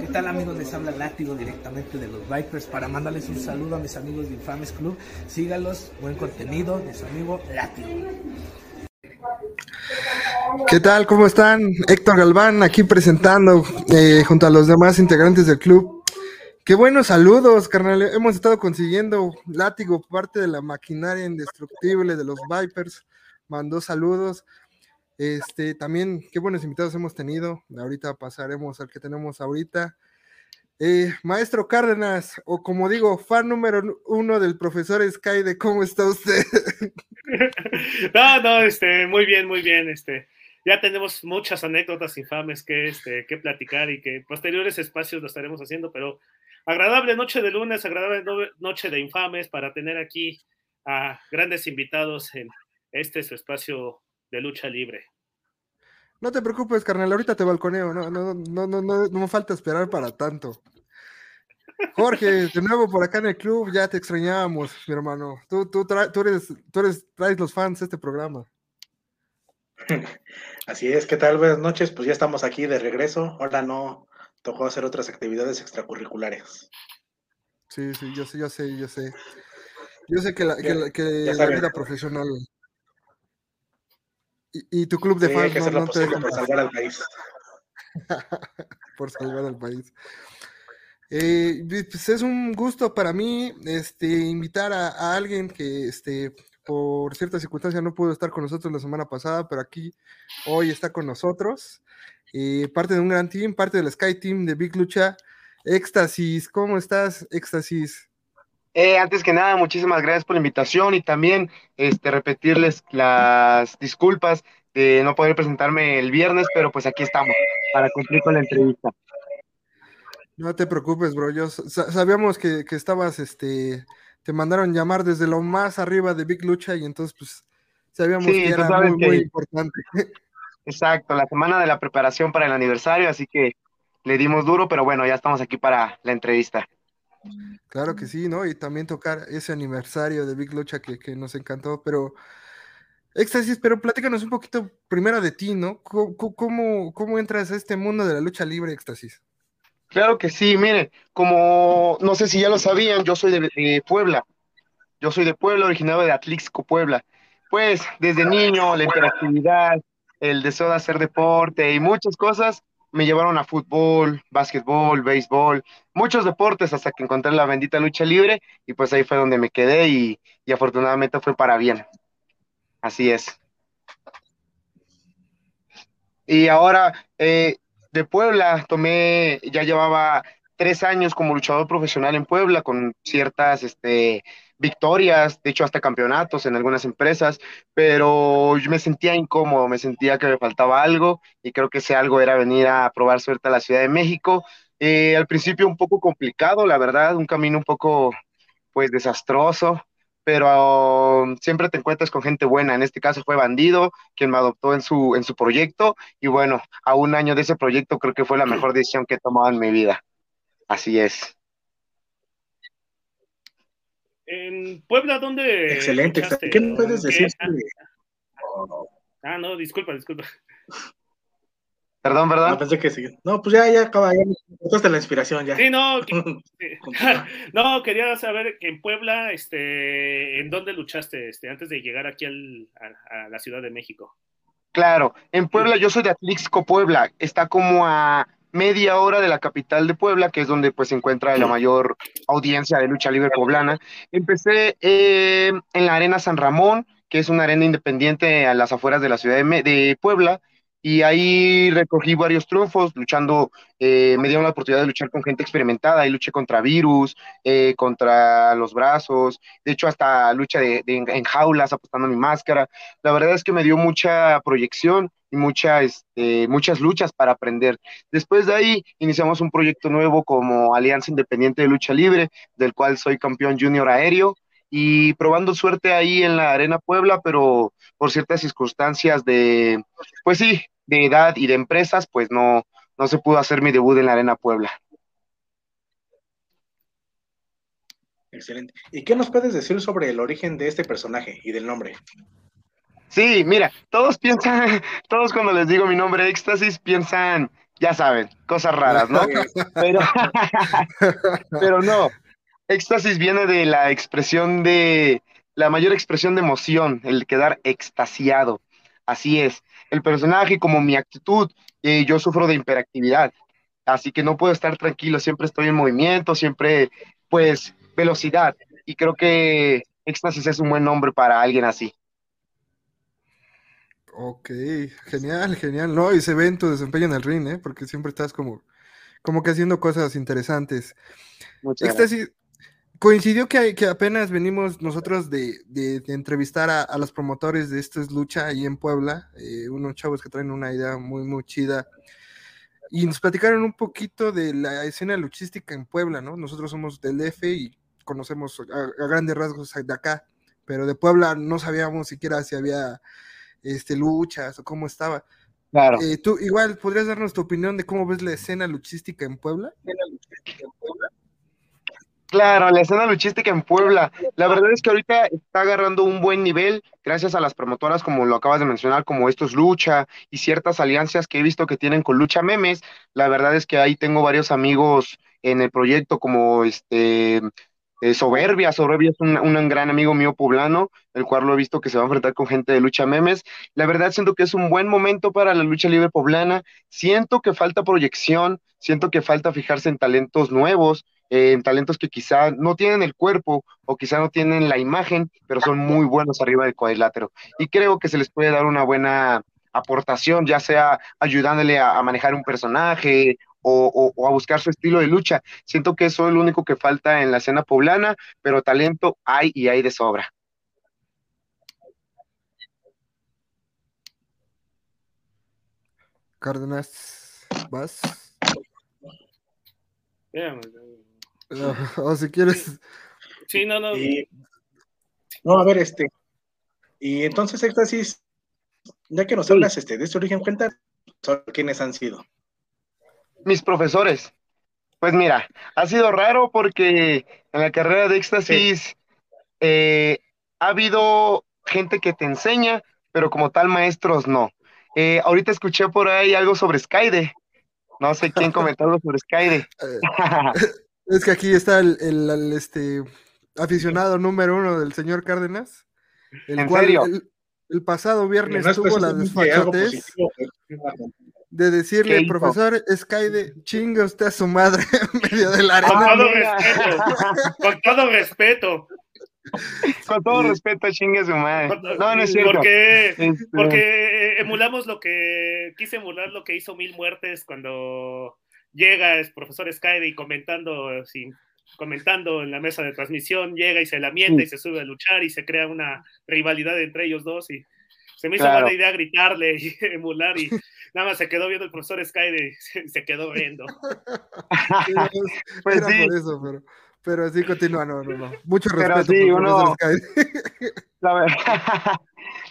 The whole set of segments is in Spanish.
¿Qué tal amigos? Les habla Látigo directamente de los Vipers para mandarles un saludo a mis amigos de Infames Club. Sígalos, buen contenido de su amigo Látigo. ¿Qué tal? ¿Cómo están? Héctor Galván aquí presentando eh, junto a los demás integrantes del club. Qué buenos saludos, carnal. Hemos estado consiguiendo látigo parte de la maquinaria indestructible de los Vipers. Mandó saludos. Este, también, qué buenos invitados hemos tenido. Ahorita pasaremos al que tenemos ahorita. Eh, maestro Cárdenas, o como digo, fan número uno del profesor Sky, de cómo está usted. no, no, este, muy bien, muy bien, este, ya tenemos muchas anécdotas infames que, este, que platicar y que posteriores espacios lo estaremos haciendo, pero agradable noche de lunes, agradable noche de infames para tener aquí a grandes invitados en este su espacio de lucha libre. No te preocupes, carnal, ahorita te balconeo, no, no, no, no, no, no me falta esperar para tanto. Jorge, de nuevo por acá en el club, ya te extrañábamos, mi hermano. Tú, tú, tú, eres, tú eres, traes los fans de este programa. Así es, ¿qué tal? Buenas noches, pues ya estamos aquí de regreso. Ahora no tocó hacer otras actividades extracurriculares. Sí, sí, yo sé, yo sé, yo sé. Yo sé que la, que la vida profesional y, tu club de fans no, te por salvar al país. por salvar al país. Eh, pues es un gusto para mí este, invitar a, alguien que este, por ciertas circunstancias no pudo estar con nosotros la semana pasada, pero aquí hoy está con nosotros. Eh, parte de un gran team, parte del Sky Team de Big Lucha. Éxtasis, ¿cómo estás, Éxtasis? Eh, antes que nada, muchísimas gracias por la invitación y también este, repetirles las disculpas de no poder presentarme el viernes, pero pues aquí estamos para cumplir con la entrevista. No te preocupes, bro. Yo sabíamos que, estabas, este, te mandaron llamar desde lo más arriba de Big Lucha y entonces pues sabíamos que era muy, importante. Exacto, la semana de la preparación para el aniversario, así que le dimos duro, pero bueno, ya estamos aquí para la entrevista. Claro que sí, ¿no? Y también tocar ese aniversario de Big Lucha que, nos encantó, pero Éxtasis, pero platícanos un poquito primero de ti, ¿no? ¿Cómo, cómo, entras a este mundo de la lucha libre, Éxtasis? Claro que sí, mire, como no sé si ya lo sabían, yo soy de, Puebla. Yo soy de Puebla, originario de Atlixco, Puebla. Pues desde niño, la interactividad, el deseo de hacer deporte y muchas cosas me llevaron a fútbol, básquetbol, béisbol, muchos deportes hasta que encontré la bendita lucha libre y pues ahí fue donde me quedé y, afortunadamente fue para bien. Así es. Y ahora eh, de Puebla tomé, ya llevaba tres años como luchador profesional en Puebla con ciertas este, victorias, de hecho hasta campeonatos en algunas empresas, pero yo me sentía incómodo, me sentía que me faltaba algo y creo que ese algo era venir a probar suerte a la Ciudad de México. Eh, al principio un poco complicado, la verdad, un camino un poco pues desastroso, pero siempre te encuentras con gente buena. En este caso fue Bandido, quien me adoptó en su, en su proyecto, y bueno, a un año de ese proyecto creo que fue la mejor decisión que he tomado en mi vida. Así es. En Puebla, ¿dónde? Excelente. ¿Qué me puedes decir? Ah, no, disculpa, disculpa. Perdón, ¿verdad? No, pensé que sí. No, pues ya, ya acaba, ya me la inspiración, ya. Sí, no, no, quería saber en Puebla, este, ¿en dónde luchaste este, antes de llegar aquí al, a, a, la Ciudad de México? Claro, en Puebla, yo soy de Atlixco, Puebla, está como a media hora de la capital de Puebla, que es donde pues se encuentra la mayor audiencia de lucha libre poblana. Empecé eh, en la Arena San Ramón, que es una arena independiente a las afueras de la ciudad de, de Puebla, y ahí recogí varios triunfos, luchando, eh, me dieron la oportunidad de luchar con gente experimentada, y luché contra virus, eh, contra los brazos, de hecho hasta lucha de, en jaulas, apostando mi máscara. La verdad es que me dio mucha proyección y mucha, este, muchas luchas para aprender. Después de ahí iniciamos un proyecto nuevo como Alianza Independiente de Lucha Libre, del cual soy campeón junior aéreo y probando suerte ahí en la Arena Puebla, pero por ciertas circunstancias de, pues sí, de edad y de empresas, pues no, no se pudo hacer mi debut en la Arena Puebla. Excelente. ¿Y qué nos puedes decir sobre el origen de este personaje y del nombre? Sí, mira, todos piensan, todos cuando les digo mi nombre Éxtasis piensan ya saben, cosas raras, ¿no? Pero, pero no, éxtasis viene de la expresión de, la mayor expresión de emoción, el quedar extasiado. Así es. El personaje, como mi actitud, eh, yo sufro de hiperactividad, así que no puedo estar tranquilo, siempre estoy en movimiento, siempre, pues, velocidad. Y creo que éxtasis es un buen nombre para alguien así. Ok, genial, genial. No, y se ve en tu desempeño en el ring, ¿eh? Porque siempre estás como, como que haciendo cosas interesantes. Muchas Éxtasis, coincidió que, que apenas venimos nosotros de, de- de entrevistar a, a los promotores de Esto es Lucha ahí en Puebla, eh, unos chavos que traen una idea muy, muy chida. Y nos platicaron un poquito de la escena luchística en Puebla, ¿no? Nosotros somos del DF y conocemos a, a grandes rasgos de acá, pero de Puebla no sabíamos siquiera si había este, luchas o cómo estaba. Claro. Eh, tú igual podrías darnos tu opinión de cómo ves la escena luchística en Puebla. Claro, la escena luchística en Puebla. La verdad es que ahorita está agarrando un buen nivel gracias a las promotoras, como lo acabas de mencionar, como Estos Lucha y ciertas alianzas que he visto que tienen con Lucha Memes. La verdad es que ahí tengo varios amigos en el proyecto, como este eh, Soberbia. Soberbia es un, un gran amigo mío poblano, el cual lo he visto que se va a enfrentar con gente de Lucha Memes. La verdad siento que es un buen momento para la lucha libre poblana. Siento que falta proyección, siento que falta fijarse en talentos nuevos en talentos que quizá no tienen el cuerpo o quizá no tienen la imagen, pero son muy buenos arriba del cuadrilátero. Y creo que se les puede dar una buena aportación, ya sea ayudándole a, a manejar un personaje o, o- o a buscar su estilo de lucha. Siento que eso es lo único que falta en la escena poblana, pero talento hay y hay de sobra. Cárdenas, vas. Espérame. O si quieres, Sí, no, no. Y- no, a ver, este. Y entonces, Éxtasis, ya que nos hablas este, de este origen, cuenta quiénes han sido. Mis profesores. Pues mira, ha sido raro porque en la carrera de éxtasis eh, ha habido gente que te enseña, pero como tal maestros no. Eh, ahorita escuché por ahí algo sobre Skyde. No sé quién comentó algo sobre Skyde. es que aquí está el, el- el, este aficionado número uno del señor Cárdenas, el ¿En cual serio? El, el pasado viernes No tuvo la desfachatez de decirle, profesor Skyde, chinga usted a su madre en medio de la Con arena. Ah, todo mira. respeto. Con todo respeto. Con todo respeto, chingue su madre. Con- No, no es cierto. Porque, Este, porque emulamos lo que. Quise emular lo que hizo Mil Muertes cuando llega el profesor Skyde y comentando, sin, comentando en la mesa de transmisión, llega y se lamienta Sí. y se sube a luchar y se crea una rivalidad entre ellos dos. Y se me hizo Claro. buena idea gritarle y emular. Y nada más se quedó viendo el profesor Skyde y se, se quedó riendo. Pues Era sí. por eso, pero, pero sí continúa, no, no, no. Mucho Pero respeto sí, por uno-. La ver-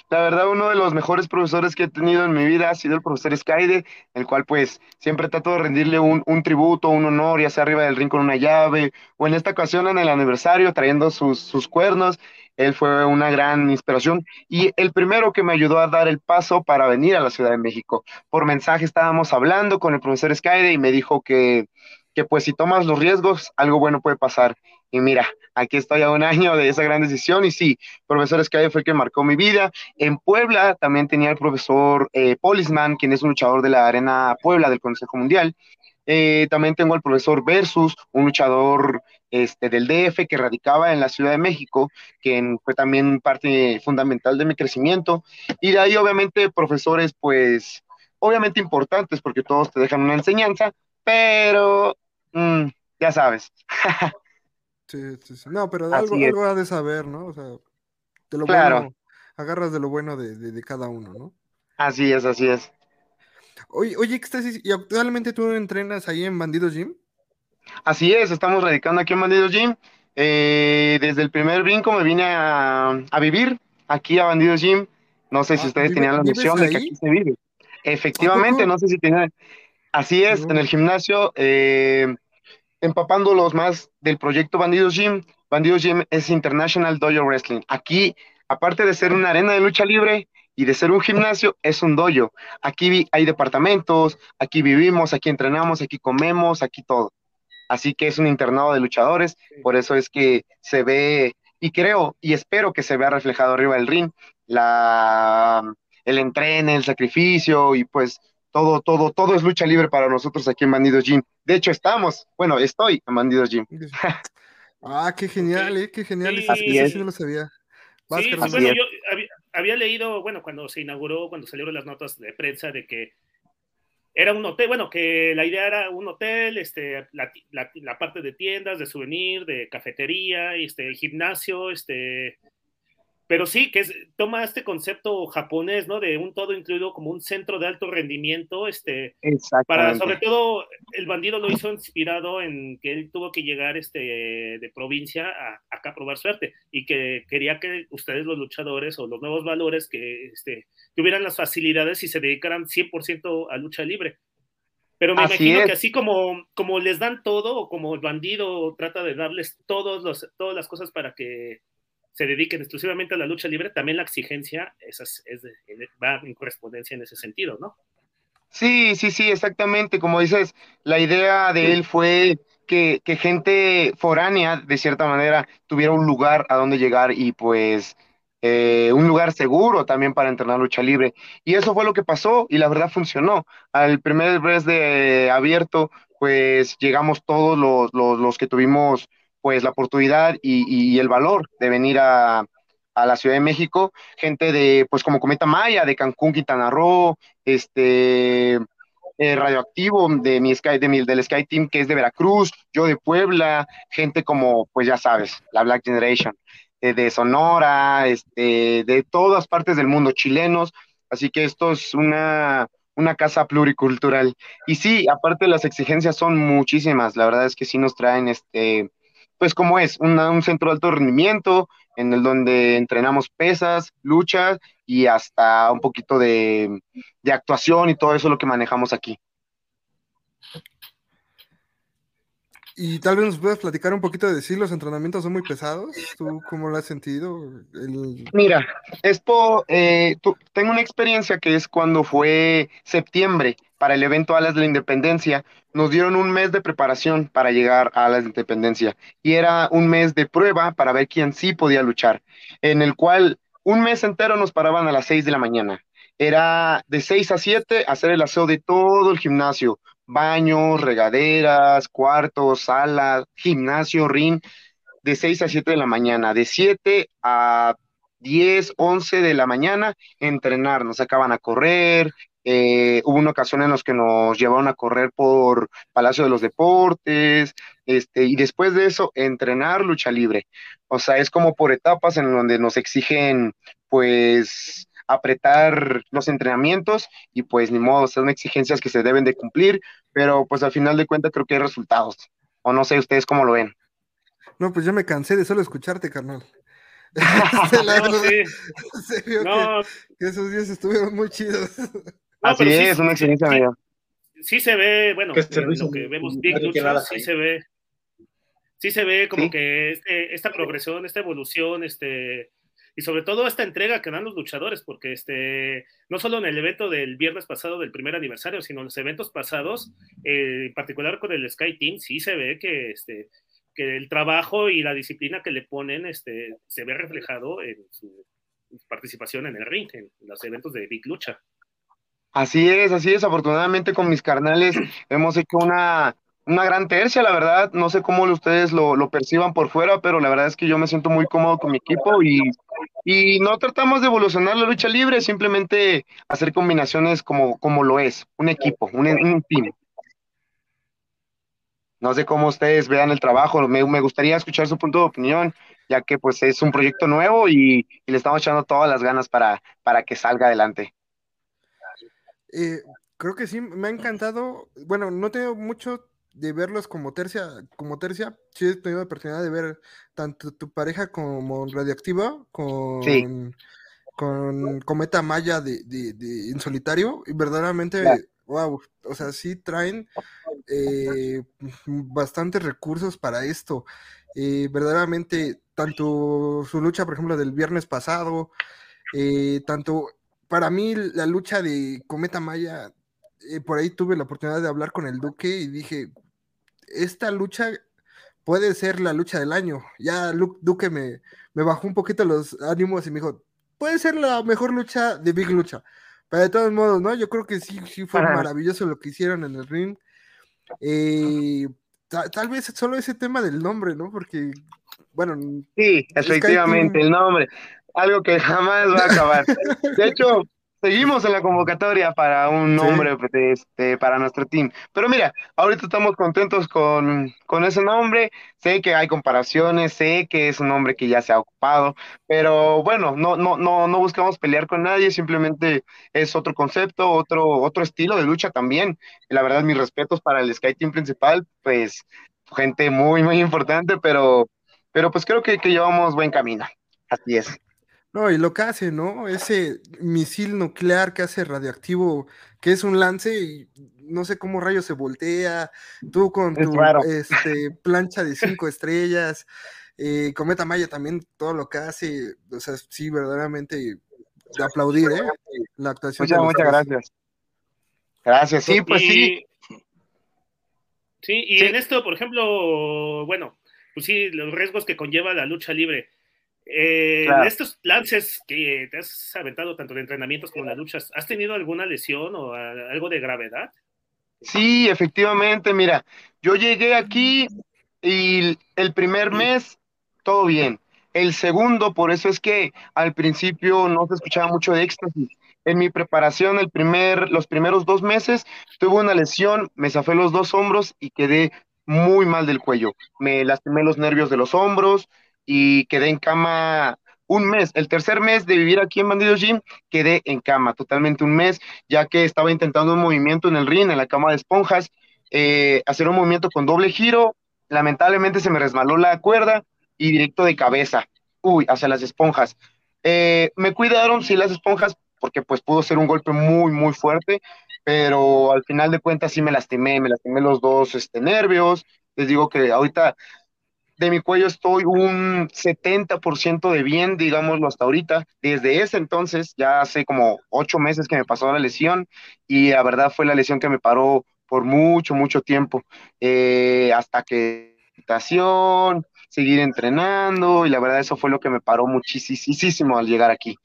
La verdad, uno de los mejores profesores que he tenido en mi vida ha sido el profesor Skyde, el cual pues siempre trato de rendirle un, un tributo, un honor, ya sea arriba del ring con una llave, o en esta ocasión en el aniversario trayendo sus, sus cuernos. Él fue una gran inspiración y el primero que me ayudó a dar el paso para venir a la Ciudad de México. Por mensaje estábamos hablando con el profesor Skyde y me dijo que, que pues si tomas los riesgos, algo bueno puede pasar. Y mira, aquí estoy a un año de esa gran decisión y sí, profesor Skyde fue el que marcó mi vida. En Puebla también tenía el profesor eh, Polisman, quien es un luchador de la Arena Puebla del Consejo Mundial. Eh, también tengo al profesor Versus, un luchador este, del DF que radicaba en la Ciudad de México, quien fue también parte fundamental de mi crecimiento. Y de ahí, obviamente, profesores, pues, obviamente importantes, porque todos te dejan una enseñanza, pero mm, ya sabes. Sí, sí, sí. No, pero algo, algo ha de saber, ¿no? O sea, de lo Claro. bueno, agarras de lo bueno de, de- de cada uno, ¿no? Así es, así es. Oye, oye, Éxtasis, ¿y actualmente tú entrenas ahí en Bandidos Gym? Así es, estamos radicando aquí en Bandidos Gym. Eh, desde el primer brinco me vine a, a vivir aquí a Bandidos Gym. No sé si Ah, ustedes ¿vive- tenían la noción de que aquí se vive. Efectivamente, no sé si tenían. Así es, No. en el gimnasio, eh, empapándolos más del proyecto Bandidos Gym. Bandidos Gym es International Dojo Wrestling. Aquí, aparte de ser una arena de lucha libre, y de ser un gimnasio es un dojo. Aquí hay departamentos, aquí vivimos, aquí entrenamos, aquí comemos, aquí todo. Así que es un internado de luchadores, por eso es que se ve, y creo y espero que se vea reflejado arriba del ring, la, el entrene, el sacrificio y pues todo, todo, todo es lucha libre para nosotros aquí en Bandidos Gym. De hecho, estamos, bueno, estoy en Bandidos Gym. ah, qué genial, ¿eh? qué genial. Sí, Así es. no lo sabía. sí, bueno, yo había, había, leído, bueno, cuando se inauguró, cuando salieron las notas de prensa de que era un hotel, bueno, que la idea era un hotel, este, la, la, la parte de tiendas, de souvenir, de cafetería, este, gimnasio, este, pero sí, que es, toma este concepto japonés, ¿no? De un todo incluido como un centro de alto rendimiento, este, para, sobre todo, el bandido lo hizo inspirado en que él tuvo que llegar, este, de provincia a, acá a probar suerte, y que quería que ustedes, los luchadores, o los nuevos valores, que, este, tuvieran las facilidades y se dedicaran 100% a lucha libre. Pero me imagino que así como, como les dan todo, o como el bandido trata de darles todos los, todas las cosas para que se dediquen exclusivamente a la lucha libre, también la exigencia es, es va en correspondencia en ese sentido, ¿no? Sí, sí, sí, exactamente. Como dices, la idea de él fue que, que, gente foránea, de cierta manera, tuviera un lugar a donde llegar y pues eh, un lugar seguro también para entrenar lucha libre. Y eso fue lo que pasó y la verdad funcionó. Al primer vez de abierto, pues llegamos todos los, los, los que tuvimos pues la oportunidad y, el valor de venir a, la Ciudad de México, gente de, pues como Cometa Maya, de Cancún, Quintana Roo, este, eh, Radioactivo, de mi Sky, de mi, del Sky Team, que es de Veracruz, yo de Puebla, gente como, pues ya sabes, la Black Generation, eh, de Sonora, este, de todas partes del mundo, chilenos, así que esto es una, una casa pluricultural. Y sí, aparte las exigencias son muchísimas, la verdad es que sí nos traen este pues como es, un centro de alto rendimiento en el donde entrenamos pesas, luchas y hasta un poquito de, de actuación y todo eso lo que manejamos aquí. Y tal vez nos puedas platicar un poquito de si los entrenamientos son muy pesados. ¿Tú cómo lo has sentido? Mira, esto, eh, tengo una experiencia que es cuando fue septiembre para el evento Alas de la Independencia. Nos dieron un mes de preparación para llegar a Alas de Independencia y era un mes de prueba para ver quién sí podía luchar, en el cual un mes entero nos paraban a las 6 de la mañana. Era de 6 a 7 hacer el aseo de todo el gimnasio, baños, regaderas, cuartos, sala, gimnasio, ring, de 6 a 7 de la mañana, de 7 a 10, 11 de la mañana, entrenar, nos sacaban a correr, eh, hubo una ocasión en la que nos llevaron a correr por Palacio de los Deportes, este, y después de eso, entrenar lucha libre. O sea, es como por etapas en donde nos exigen, pues, apretar los entrenamientos y pues ni modo, son exigencias que se deben de cumplir, pero pues al final de cuentas creo que hay resultados. O no sé ustedes cómo lo ven. No, pues ya me cansé de solo escucharte, carnal. no, Que, esos días estuvieron muy chidos. Así es, una experiencia sí, sí, se ve, bueno, lo que vemos Big Lucha, sí se ve, sí se ve como que este, esta progresión, esta evolución, este, y sobre todo esta entrega que dan los luchadores, porque este, no solo en el evento del viernes pasado del primer aniversario, sino en los eventos pasados, eh, en particular con el Sky Team, sí se ve que, este, que el trabajo y la disciplina que le ponen este, se ve reflejado en su participación en el ring, en los eventos de Big Lucha. Así es, así es. Afortunadamente con mis carnales hemos hecho una, una gran tercia, la verdad. No sé cómo ustedes lo, lo, perciban por fuera, pero la verdad es que yo me siento muy cómodo con mi equipo y, y no tratamos de evolucionar la lucha libre, simplemente hacer combinaciones como, como lo es, un equipo, un, un team. No sé cómo ustedes vean el trabajo, me, me, gustaría escuchar su punto de opinión, ya que pues es un proyecto nuevo y, le estamos echando todas las ganas para, para que salga adelante. Eh, creo que sí, me ha encantado. Bueno, no tengo mucho de verlos como tercia, como tercia, sí he tenido la oportunidad de ver tanto tu pareja como Radioactiva con, con Cometa Maya de, de, en solitario y verdaderamente, wow, o sea, sí traen eh, bastantes recursos para esto. Eh, verdaderamente, tanto su lucha, por ejemplo, del viernes pasado, eh, tanto para mí la lucha de Cometa Maya, eh, por ahí tuve la oportunidad de hablar con el Duque y dije, esta lucha puede ser la lucha del año. Ya Duque me, me bajó un poquito los ánimos y me dijo, puede ser la mejor lucha de Big Lucha. Pero de todos modos, ¿no? Yo creo que sí, sí fue maravilloso lo que hicieron en el ring. Eh, tal, vez solo ese tema del nombre, ¿no? Porque, bueno. Sí, efectivamente, el nombre. Algo que jamás va a acabar. De hecho, Seguimos en la convocatoria para un nombre este, para nuestro team. Pero mira, ahorita estamos contentos con, con, ese nombre. Sé que hay comparaciones, sé que es un nombre que ya se ha ocupado, pero bueno, no, no, no, no buscamos pelear con nadie, simplemente es otro concepto, otro, otro estilo de lucha también. la verdad, mis respetos para el Sky Team principal, pues gente muy, muy importante, pero, pero pues creo que, que llevamos buen camino. Así es. No, y lo que hace, ¿no? Ese misil nuclear que hace radioactivo, que es un lance y no sé cómo rayos se voltea, tú con tu este, plancha de cinco estrellas, eh, Cometa Maya también, todo lo que hace, o sea, sí, verdaderamente de aplaudir, ¿eh? La actuación. Muchas, muchas gracias. Gracias, sí, pues sí. Sí, y en esto, por ejemplo, bueno, pues sí, los riesgos que conlleva la lucha libre eh, estos lances que te has aventado tanto de entrenamientos como de luchas, ¿has tenido alguna lesión o algo de gravedad? Sí, efectivamente, mira, yo llegué aquí y el primer mes todo bien. El segundo, por eso es que al principio no se escuchaba mucho de éxtasis. En mi preparación, el primer, los primeros dos meses, tuve una lesión, me zafé los dos hombros y quedé muy mal del cuello. Me lastimé los nervios de los hombros, y quedé en cama un mes. El tercer mes de vivir aquí en Bandido Gym, quedé en cama, totalmente un mes, ya que estaba intentando un movimiento en el ring, en la cama de esponjas, eh, hacer un movimiento con doble giro. Lamentablemente se me resbaló la cuerda y directo de cabeza, uy, hacia las esponjas. Eh, me cuidaron, sí, las esponjas, porque pues pudo ser un golpe muy, muy fuerte, pero al final de cuentas sí me lastimé, me lastimé los dos este, nervios. Les digo que ahorita de mi cuello estoy un 70% de bien, digámoslo hasta ahorita. Desde ese entonces, ya hace como ocho meses que me pasó la lesión y la verdad fue la lesión que me paró por mucho, mucho tiempo, eh, hasta que seguir entrenando y la verdad eso fue lo que me paró muchísimo al llegar aquí.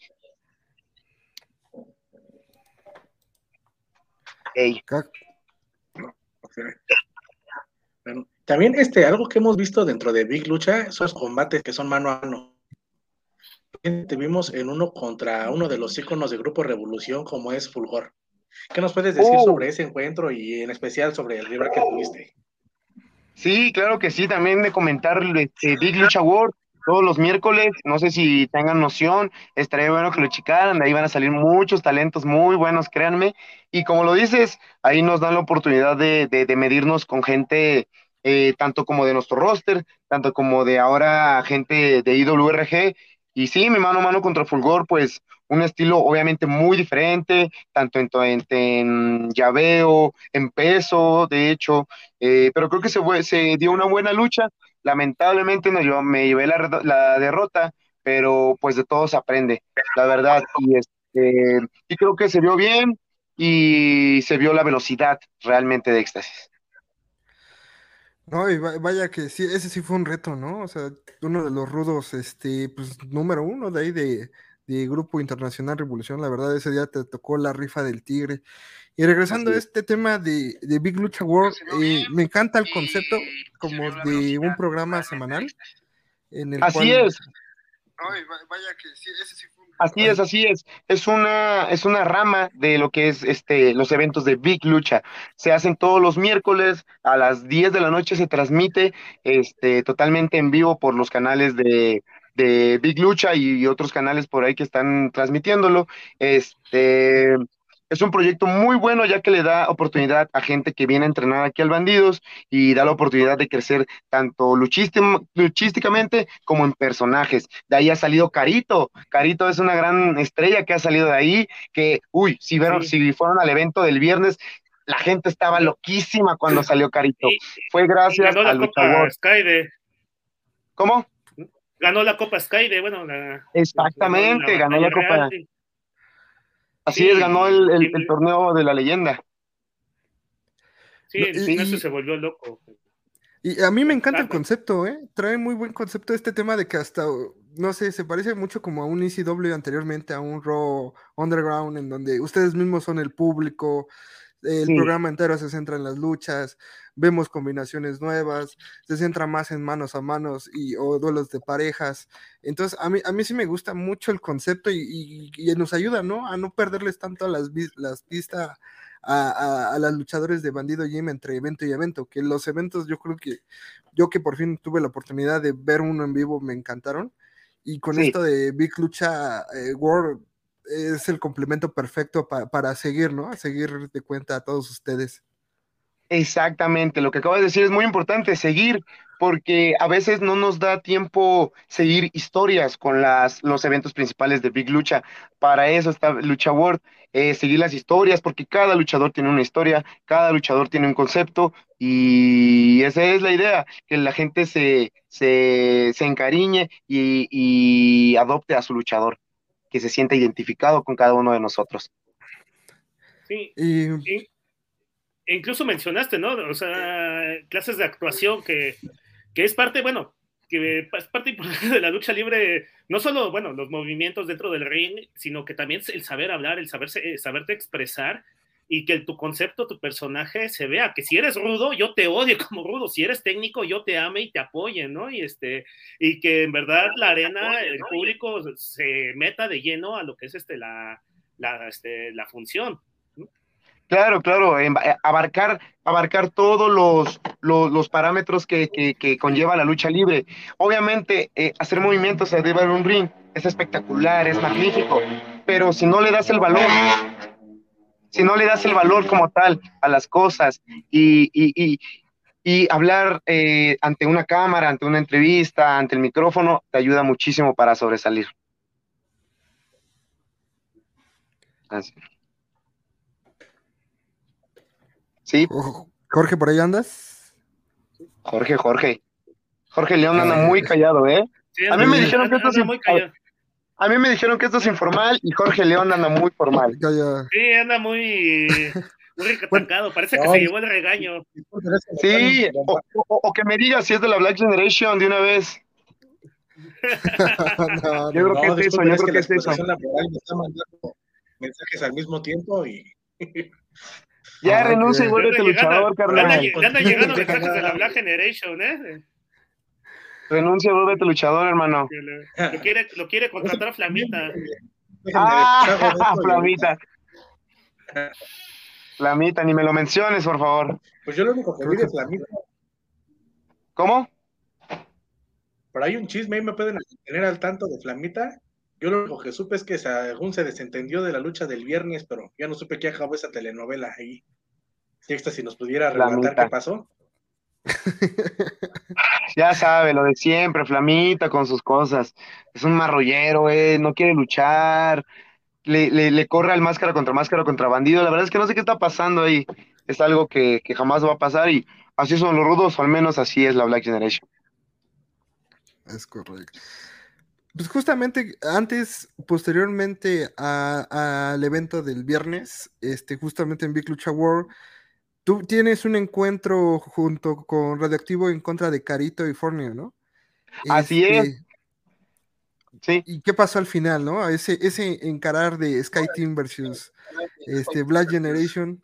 También este, algo que hemos visto dentro de Big Lucha, esos combates que son mano a mano. Te vimos en uno contra uno de los íconos de Grupo Revolución, como es Fulgor. ¿Qué nos puedes decir oh. sobre ese encuentro y en especial sobre el rival que tuviste? Sí, claro que sí, también de comentar este, Big Lucha World todos los miércoles, no sé si tengan noción, estaría bueno que lo checaran, de ahí van a salir muchos talentos muy buenos, créanme, y como lo dices, ahí nos dan la oportunidad de, de medirnos con gente eh, tanto como de nuestro roster, tanto como de ahora gente de IWRG. Y sí, mi mano a mano contra Fulgor, pues un estilo obviamente muy diferente, tanto en, en, en llaveo, en peso, de hecho, eh, pero creo que se, se dio una buena lucha. Lamentablemente no, yo me llevé la, la derrota, pero pues de todo se aprende, la verdad. Y, este, y creo que se vio bien y se vio la velocidad realmente de éxtasis. No, y vaya que sí, ese sí fue un reto, ¿no? O sea, uno de los rudos, este, pues número uno de ahí de, Grupo Internacional Revolución, la verdad, ese día te tocó la rifa del tigre. Y regresando a este tema de, Big Lucha World, eh, me encanta el concepto como de un programa semanal. En el Así es. No, y vaya que sí, ese sí Así es, así es. Es una, es una rama de lo que es este, los eventos de Big Lucha. Se hacen todos los miércoles a las 10 de la noche, se transmite este, totalmente en vivo por los canales de, de Big Lucha y, y otros canales por ahí que están transmitiéndolo. Este, es un proyecto muy bueno ya que le da oportunidad a gente que viene a entrenar aquí al Bandidos y da la oportunidad de crecer tanto luchísticamente como en personajes. De ahí ha salido Carito. Carito es una gran estrella que ha salido de ahí, que, uy, si, vieron, si fueron al evento del viernes, la gente estaba loquísima cuando salió Carito. Fue gracias ganó la Copa Skyde. ¿Cómo? Ganó la Copa Skyde, bueno, Exactamente, ganó la, Copa. Así Sí, es, ganó el, el- y- el torneo de la leyenda. Sí, el Ignacio y- se volvió loco. Y a mí me encanta el concepto, ¿eh? Trae muy buen concepto este tema de que hasta, no sé, se parece mucho como a un ECW anteriormente, a un Raw Underground, en donde ustedes mismos son el público, el Sí. programa entero se centra en las luchas, vemos combinaciones nuevas, se centra más en manos a manos y, o duelos de parejas. Entonces, a mí, a mí sí me gusta mucho el concepto y, y- y nos ayuda, ¿no? A no perderles tanto las, las pistas a, a, a las luchadores de Bandido Jim entre evento y evento, que los eventos yo creo que yo que por fin tuve la oportunidad de ver uno en vivo me encantaron y con Sí. esto de Big Lucha eh, World es el complemento perfecto pa- para seguir, ¿no? A seguir de cuenta a todos ustedes. Exactamente, lo que acabas de decir es muy importante, seguir, porque a veces no nos da tiempo seguir historias con las, los eventos principales de Big Lucha. Para eso está Lucha World, eh, seguir las historias, porque cada luchador tiene una historia, cada luchador tiene un concepto, y esa es la idea, que la gente se, se, se encariñe y, y adopte a su luchador, que se sienta identificado con cada uno de nosotros. Sí, Y e incluso mencionaste, ¿no? O sea, clases de actuación que, que es parte, bueno, que es parte importante de la lucha libre, no solo, bueno, los movimientos dentro del ring, sino que también el saber hablar, el saberse, saberte expresar y que tu concepto, tu personaje se vea, que si eres rudo, yo te odio como rudo, si eres técnico, yo te ame y te apoye, ¿no? Y este, y que en verdad la arena, el público se meta de lleno a lo que es este la, la, este, la función. Claro, claro, em- eh, abarcar, abarcar todos los, los, los parámetros que, que, que conlleva la lucha libre. Obviamente, eh, hacer movimientos arriba de un ring es espectacular, es magnífico, pero si no le das el valor, si no le das el valor como tal a las cosas y, y, y, y hablar eh, ante una cámara, ante una entrevista, ante el micrófono, te ayuda muchísimo para sobresalir. Así. Sí, Jo- Jorge, ¿por ahí andas? Jorge, Jorge. Jorge León anda muy callado, ¿eh? Sí, A mí me dijeron que esto muy callado. A mí me dijeron que esto es informal y Jorge León anda muy formal. Sí, anda muy, muy recatacado. Parece que No, se llevó el regaño. Sí, o, o- o que me diga si es de la Black Generation de una vez. No, Yo creo no. que es eso, yo es creo que es eso. explotación laboral me está mandando mensajes al mismo tiempo y Ya Ah, renuncia y vuélvete Anda llegando- luchador, anda, carnal. lle- anda llegando mensajes de la Black Generation, ¿eh? Renuncia vuélvete luchador, hermano. Lo quiere, lo quiere contratar Flamita. Ah, Flamita. Flamita, ni me lo menciones, por favor. Pues yo lo único que vi de Flamita, ¿Cómo? por ahí un chisme, ahí me pueden tener al tanto de Flamita. Yo lo único que supe es que según se desentendió de la lucha del viernes, pero ya no supe qué acabó esa telenovela ahí. Si esta si nos pudiera relatar qué pasó. Ya sabe, lo de siempre, Flamita con sus cosas. Es un marrollero, eh, no quiere luchar. Le, le, corre al máscara contra máscara contra bandido. La verdad es que no sé qué está pasando ahí. Es algo que, que jamás va a pasar y así son los rudos, o al menos así es la Black Generation. Es correcto. Pues justamente antes, posteriormente al evento del viernes, este, justamente en Big Lucha World, tú tienes un encuentro junto con Radioactivo en contra de Carito y Fornio, ¿no? Así es. Este, Sí, ¿Y qué pasó al final, no? Ese, ese encarar de Sky Team versus este, Black Generation.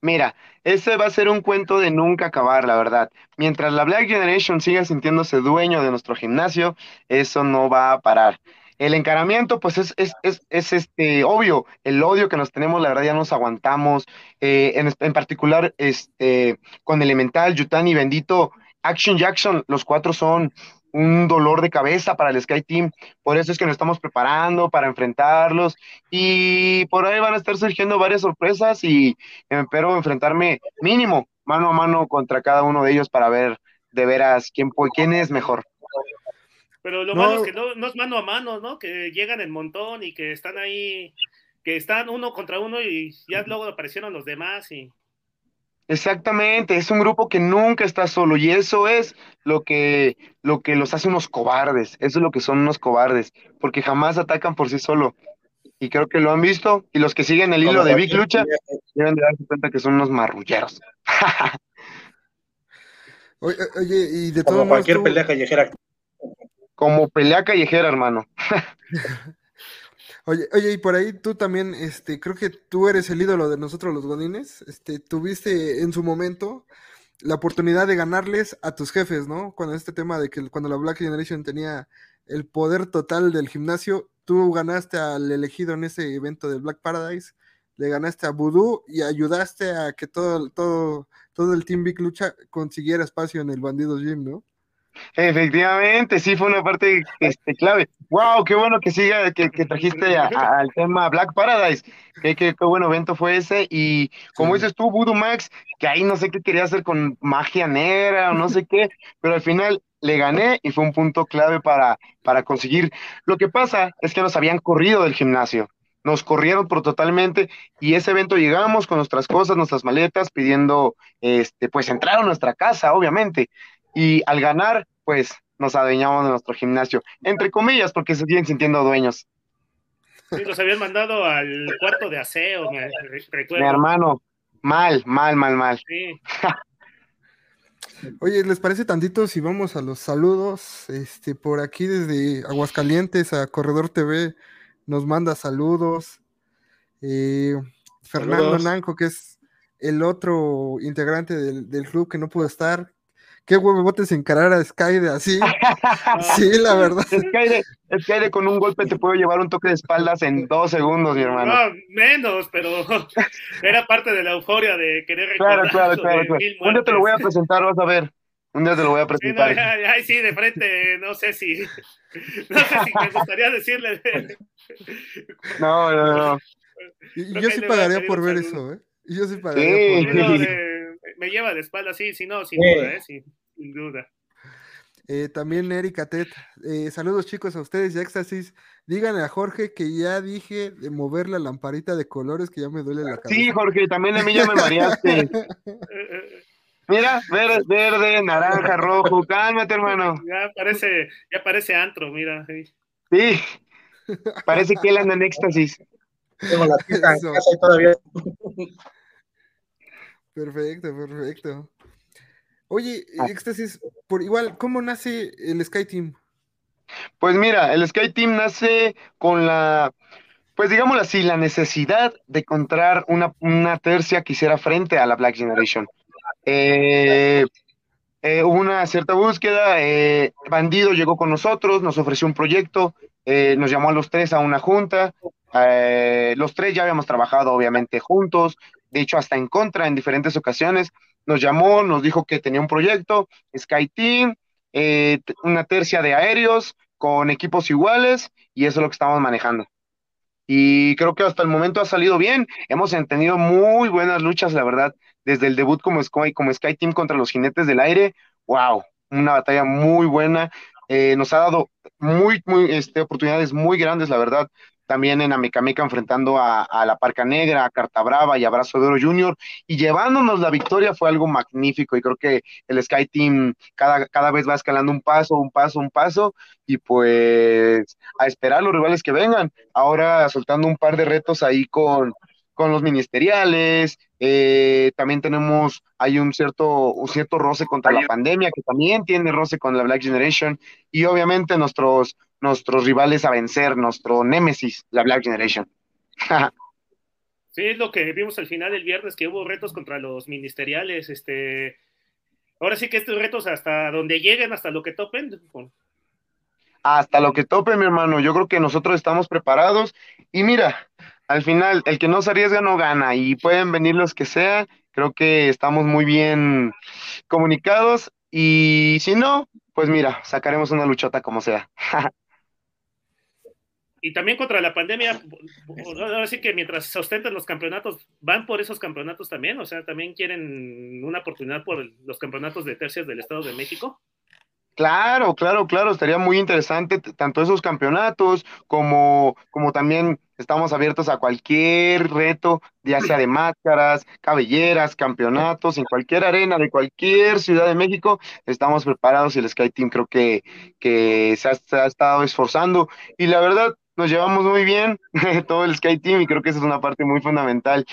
Mira, ese va a ser un cuento de nunca acabar, la verdad. Mientras la Black Generation siga sintiéndose dueño de nuestro gimnasio, eso no va a parar. El encaramiento, pues es, es, es, es, este obvio, el odio que nos tenemos, la verdad ya nos aguantamos. Eh, en, en particular, este, con Elemental, Yutani, Bendito, Action Jackson, los cuatro son un dolor de cabeza para el Sky Team. Por eso es que nos estamos preparando para enfrentarlos. Y por ahí van a estar surgiendo varias sorpresas y espero enfrentarme mínimo mano a mano contra cada uno de ellos para ver de veras quién, quién es mejor. Pero lo No. malo es que no, no es mano a mano, ¿no? Que llegan en montón y que están ahí, que están uno contra uno y ya luego aparecieron los demás y Exactamente, es un grupo que nunca está solo y eso es lo que, lo que los hace unos cobardes, eso es lo que son unos cobardes, porque jamás atacan por sí solo. y creo que lo han visto. Y los que siguen el hilo Como de Big Lucha deben de darse cuenta que son unos marrulleros. Oye, oye, y de Como modos, cualquier tú- pelea callejera. Como pelea callejera, hermano. Oye, oye, y por ahí tú también, este, creo que tú eres el ídolo de nosotros los Godines. Este, tuviste en su momento la oportunidad de ganarles a tus jefes, ¿no? Cuando este tema de que cuando la Black Generation tenía el poder total del gimnasio, tú ganaste al elegido en ese evento del Black Paradise, le ganaste a Voodoo y ayudaste a que todo, todo, todo el Team Big Lucha consiguiera espacio en el Bandidos Gym, ¿no? Efectivamente, sí fue una parte este, clave. Wow, qué bueno que siga, que, que trajiste a- a- al tema Black Paradise. Qué, qué, qué buen evento fue ese. Y como Sí. dices tú, Voodoo Max, que ahí no sé qué quería hacer con magia negra o no sé qué, pero al final le gané y fue un punto clave para, para conseguir. Lo que pasa es que nos habían corrido del gimnasio. Nos corrieron por totalmente y ese evento llegamos con nuestras cosas, nuestras maletas, pidiendo, este, pues entrar a nuestra casa, obviamente. Y al ganar, pues nos adueñamos de nuestro gimnasio, entre comillas, porque se siguen sintiendo dueños. Sí, los habían mandado al cuarto de aseo, me re- recuerdo. Mi hermano, mal, mal, mal, mal. Sí. Oye, ¿les parece tantito si vamos a los saludos? Este, por aquí desde Aguascalientes a Corredor TV nos manda saludos. Eh, Fernando Saludos. Nanco, que es el otro integrante del, del club que no pudo estar. Qué huevotes encarar a Skyde así. Sí, la verdad. Skyde, Skyde con un golpe te puede llevar un toque de espaldas en dos segundos, mi hermano. No, menos, pero era parte de la euforia de querer Claro, recordar claro, claro, de claro. mil Un día te lo voy a presentar, vas a ver. Un día te lo voy a Sí, no, presentar. ya- ya, ay, sí, de frente, no sé si, no sé si me gustaría decirle. No, no, no. Y, yo que sí pagaría por ver saludo. eso, ¿eh? Y Yo sí pagaría Sí. por Sí, ver no, eso. Me lleva de espalda, sí, sí, no, sin Sí. duda, ¿eh? Sí, sin duda. Eh, también Erika Tet. eh, saludos chicos a ustedes y Éxtasis. Díganle a Jorge que ya dije de mover la lamparita de colores que ya me duele la cabeza. Sí, Jorge, también a mí ya me mareaste. Mira, verde, verde, naranja, rojo. Cálmate, hermano. Ya parece, ya parece antro, mira. sí. Sí. Parece que él anda en éxtasis. Tengo la pista Eso. en casa y todavía. Perfecto, perfecto. Oye, Ah. Éxtasis, por igual, ¿cómo nace el Sky Team? Pues mira, el Sky Team nace con la, pues digámoslo así, la necesidad de encontrar una, una tercia que hiciera frente a la Black Generation. Eh, eh, hubo una cierta búsqueda, eh, Bandido llegó con nosotros, nos ofreció un proyecto, eh, nos llamó a los tres a una junta, eh, los tres ya habíamos trabajado obviamente juntos, de hecho hasta en contra en diferentes ocasiones, nos llamó, nos dijo que tenía un proyecto, Sky Team, eh, una tercia de aéreos con equipos iguales y eso es lo que estamos manejando. Y creo que hasta el momento ha salido bien. Hemos tenido muy buenas luchas, la verdad, desde el debut como Sky, como Sky Team contra los Jinetes del Aire. ¡Wow! Una batalla muy buena. Eh, nos ha dado muy, muy, este, oportunidades muy grandes, la verdad. También en Amecameca enfrentando a, a la Parca Negra, a Carta Brava y a Brazo de Oro Junior y llevándonos la victoria fue algo magnífico y creo que el Sky Team cada, cada vez va escalando un paso, un paso, un paso y pues a esperar los rivales que vengan. Ahora soltando un par de retos ahí con, con los ministeriales, eh, también tenemos, hay un cierto, un cierto roce contra la pandemia que también tiene roce con la Black Generation y obviamente nuestros, nuestros rivales a vencer, nuestro némesis, la Black Generation. Sí, es lo que vimos al final del viernes, que hubo retos contra los ministeriales. Este, ahora sí que estos retos hasta donde lleguen, hasta lo que topen. hasta lo que tope, mi hermano. Yo creo que nosotros estamos preparados. Y mira, al final, el que no se arriesga no gana. Y pueden venir los que sea. Creo que estamos muy bien comunicados. Y si no, pues mira, sacaremos una luchota como sea. Y también contra la pandemia, ahora sí que mientras se ostentan los campeonatos, van por esos campeonatos también, o sea, también quieren una oportunidad por los campeonatos de tercias del Estado de México. Claro, claro, claro, estaría muy interesante tanto esos campeonatos como, como también estamos abiertos a cualquier reto, ya sea de máscaras, cabelleras, campeonatos, en cualquier arena de cualquier ciudad de México, estamos preparados y el Sky Team creo que, que se ha, se ha estado esforzando y la verdad, nos llevamos muy bien, todo el Sky Team, y creo que esa es una parte muy fundamental.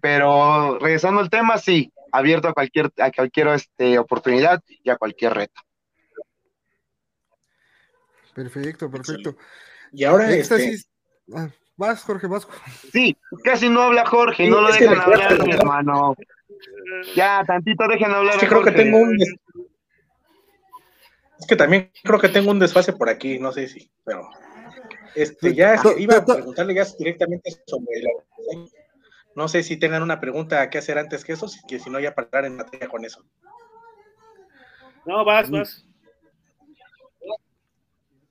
Pero regresando al tema, sí, abierto a cualquier, a cualquier este, oportunidad y a cualquier reto. Perfecto, perfecto. Y ahora este... Ah, vas, Jorge Vasco. Sí, casi no habla Jorge, no lo dejan hablar, mi hermano. Ya, tantito dejen hablar. Es que creo que tengo un es que también creo que tengo un desfase por aquí, no sé si, pero este, ya iba a preguntarle ya directamente sobre la... No sé si tengan una pregunta que hacer antes que eso, que si no ya para en materia con eso. No, vas, vas.